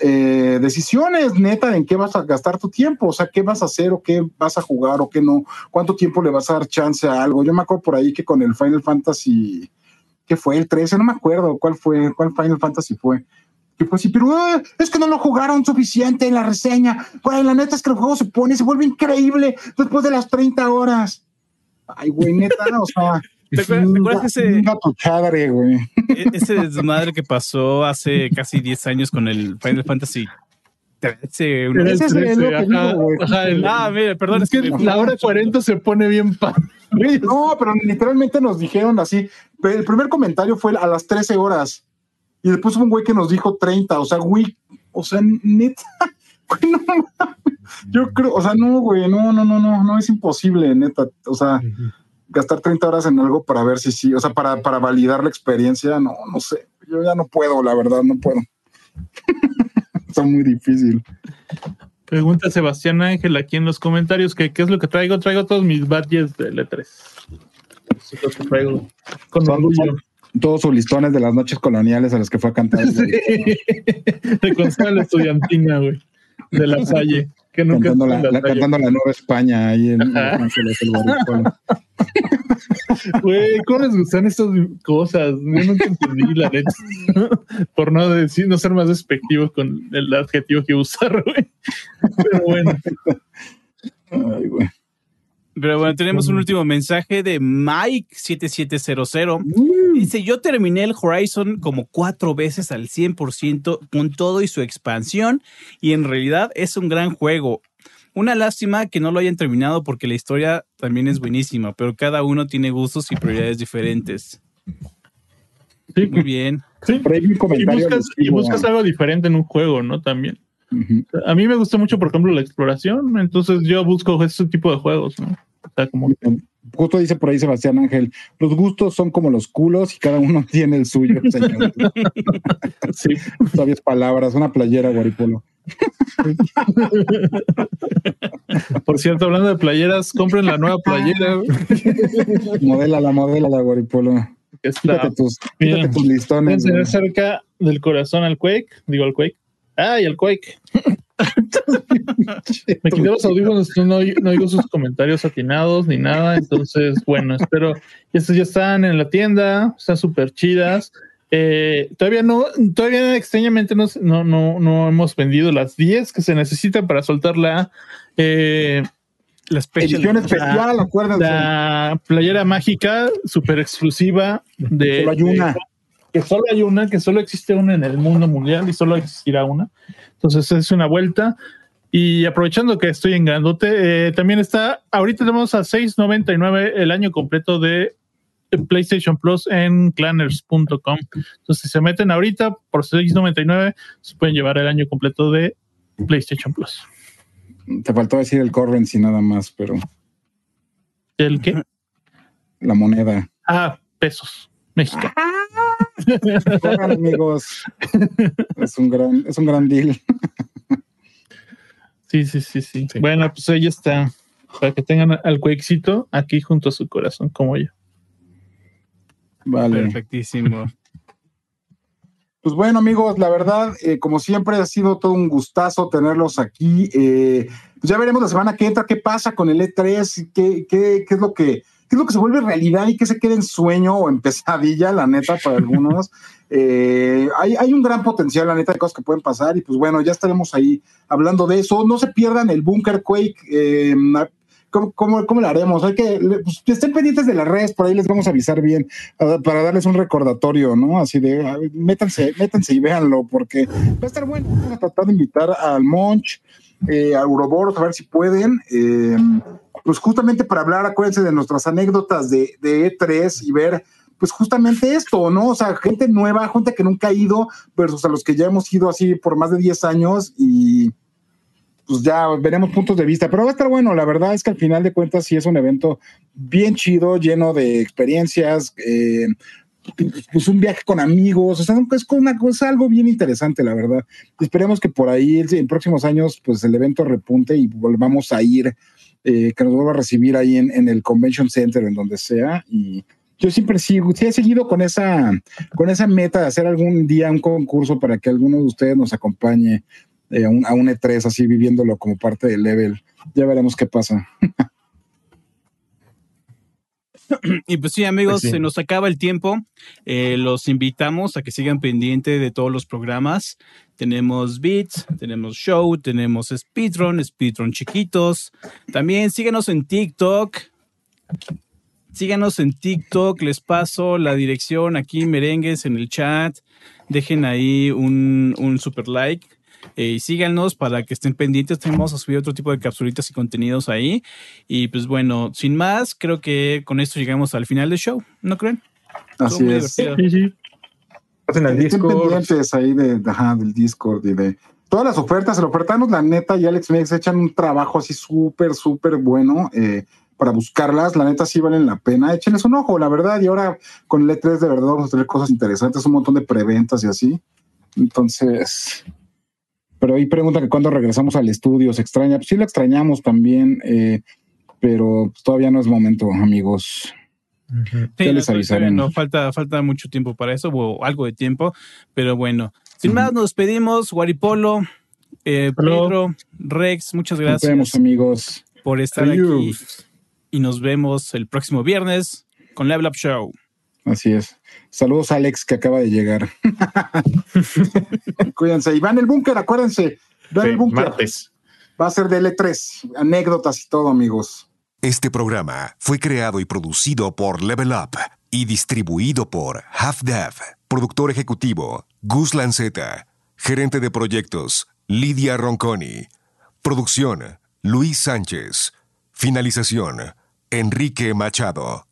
eh, decisiones, neta, en qué vas a gastar tu tiempo, o sea, qué vas a hacer o qué vas a jugar o qué no, cuánto tiempo le vas a dar chance a algo. Yo me acuerdo por ahí que con el Final Fantasy, ¿qué fue? El 13, no me acuerdo cuál fue, cuál Final Fantasy fue. Que fue así, pero eh, es que no lo jugaron suficiente en la reseña. Güey, la neta es que el juego se pone, se vuelve increíble después de las 30 horas. Ay, güey, neta, o sea. [laughs] ¿Te acuerdas- te acuerdas ese- chadre, güey. E- ese desmadre que pasó hace casi 10 años con el Final Fantasy 13. uno- Era el Ese es el 13, lo que ajá, digo, güey. ajá, el- Ah, mire, perdón. es que la hora 40 se pone bien padre. No, pero literalmente nos dijeron así. El primer comentario fue a las 13 horas. Y después hubo un güey que nos dijo 30. O sea, güey, o sea, neta. [laughs] güey, no. Yo creo, o sea, no, güey, no, no, no, no, no es imposible, neta. O sea, gastar 30 horas en algo para ver si sí, o sea, para, para validar la experiencia, no, no sé. Yo ya no puedo, la verdad, no puedo. [laughs] Está muy difícil. Pregunta Sebastián Ángel aquí en los comentarios que qué es lo que traigo. Traigo todos mis badges de L3. Eso es lo que traigo con Son- todos sus listones de las noches coloniales a las que fue a cantar. güey. [laughs] de consola estudiantina, güey. De la Salle. Que nunca cantando, la, la la- cantando la Nueva España ahí en. Ángeles, el. [laughs] Güey, ¿cómo les gustan estas cosas? Yo nunca entendí la neta. [laughs] Por no decir, no ser más despectivo con el adjetivo que usar, güey. Pero bueno, Ay, güey. Pero bueno, tenemos un último mensaje de Mike7700. Dice, yo terminé el Horizon como cuatro veces al 100% con todo y su expansión y en realidad es un gran juego. Una lástima que no lo hayan terminado porque la historia también es buenísima, pero cada uno tiene gustos y prioridades diferentes. Sí, Muy bien. sí. Por ahí Y buscas, y algo diferente en un juego, ¿no? También. A mí me gusta mucho, por ejemplo, la exploración, entonces yo busco ese tipo de juegos, ¿no? O sea, como Justo dice por ahí Sebastián Ángel, los gustos son como los culos y cada uno [laughs] tiene el suyo, señor. [laughs] sí, Sabias palabras, una playera, Guaripolo. por cierto, hablando de playeras, compren la nueva playera Modela la modela la Guaripolo. Quítate tus, quítate tus listones. Es cerca del corazón al Quake, digo al Quake. ¡Ay, al Quake! [laughs] Me quité los audífonos, no, no oigo sus comentarios atinados ni nada. Entonces, bueno, espero. Estos ya están en la tienda, están súper chidas. Eh, todavía no, todavía extrañamente no, no, no, no hemos vendido las 10 que se necesitan para soltar la, eh, La special- Edición especial, acuérdense. la playera mágica súper exclusiva de. Solo hay una. de- que solo hay una, que solo existe una en el mundo mundial y solo existirá una. Entonces es una vuelta. Y aprovechando que estoy en grandote, eh, también está, ahorita tenemos a 6.99 el año completo de PlayStation Plus en clanners.com. Entonces si se meten ahorita por 6.99 se pueden llevar el año completo de PlayStation Plus. Te faltó decir el currency nada más, pero ¿El qué? la moneda. Ah, pesos. México. Corran, amigos. Es un gran, es un gran deal. Sí, sí, sí, sí, Sí. Bueno, pues ahí está. Para que tengan al cuexito aquí junto a su corazón, como yo. Vale. Perfectísimo. Pues bueno, amigos, la verdad, eh, como siempre, ha sido todo un gustazo tenerlos aquí. Eh, pues ya veremos la semana que entra qué pasa con el E3, qué, qué, qué es lo que qué es lo que se vuelve realidad y qué se queda en sueño o en pesadilla, la neta, para algunos. [laughs] Eh, hay, hay un gran potencial, la neta, de cosas que pueden pasar y pues bueno, ya estaremos ahí hablando de eso. No se pierdan el Bunker Quake. eh, ¿Cómo, cómo, cómo lo haremos? Hay que, pues, estén pendientes de las redes, por ahí les vamos a avisar bien ah, para darles un recordatorio, ¿no? Así de, métanse, métanse y véanlo, porque va a estar bueno. Vamos a tratar de invitar al Monch, eh, a Ouroboros, a ver si pueden. eh, pues justamente para hablar, acuérdense de nuestras anécdotas de, de E3 y ver, pues justamente esto, ¿no? O sea, gente nueva, gente que nunca ha ido, versus a los que ya hemos ido así por más de 10 años y pues ya veremos puntos de vista, pero va a estar bueno, la verdad es que al final de cuentas sí es un evento bien chido, lleno de experiencias, eh, pues un viaje con amigos, o sea, es una cosa, algo bien interesante, la verdad. Esperemos que por ahí en próximos años, pues el evento repunte y volvamos a ir, eh, que nos vuelva a recibir ahí en, en el Convention Center, en donde sea, y yo siempre sigo, sí he seguido con esa, con esa meta de hacer algún día un concurso para que alguno de ustedes nos acompañe eh, a, un, a un E3, así viviéndolo como parte del level. Ya veremos qué pasa. [laughs] [clears throat] Y pues sí, amigos, sí. se nos acaba el tiempo. Eh, los invitamos a que sigan pendiente de todos los programas. Tenemos Beats, tenemos Show, tenemos Speedrun, Speedrun chiquitos. También síganos en TikTok. Síganos en TikTok, les paso la dirección aquí, merengues, en el chat. Dejen ahí un, un super like. Eh, y síganos para que estén pendientes. Tenemos a subir otro tipo de capsulitas y contenidos ahí. Y pues bueno, sin más, creo que con esto llegamos al final del show, ¿no creen? Así es. Sí, sí. Pasen al Estén Discord. pendientes ahí de, de- ajá, del Discord y de todas las ofertas. El ofertanos, la neta, y Alex Mex echan un trabajo así súper, súper bueno eh, para buscarlas. La neta, sí valen la pena. Échenles un ojo, la verdad. Y ahora con el E3, de verdad, vamos a tener cosas interesantes, un montón de preventas y así. Entonces, pero ahí pregunta que cuándo regresamos al estudio. ¿Se extraña? Pues sí, lo extrañamos también, eh, pero pues, todavía no es momento, amigos. Ya les no, avisaremos. No, falta, falta mucho tiempo para eso, o algo de tiempo, pero bueno. Sin más, nos despedimos. Guaripolo, eh. Pedro, Rex, muchas Nos gracias vemos, amigos. por estar aquí. Y nos vemos el próximo viernes con Level Up Show. Así es. Saludos a Alex que acaba de llegar. [laughs] Cuídense. Y van el búnker, acuérdense. Van Sí, el búnker. martes. Va a ser de L3. Anécdotas y todo, amigos. Este programa fue creado y producido por Level Up y distribuido por Half Dev. Productor ejecutivo Gus Lanceta. Gerente de proyectos Lidia Ronconi. Producción Luis Sánchez. Finalización Enrique Machado.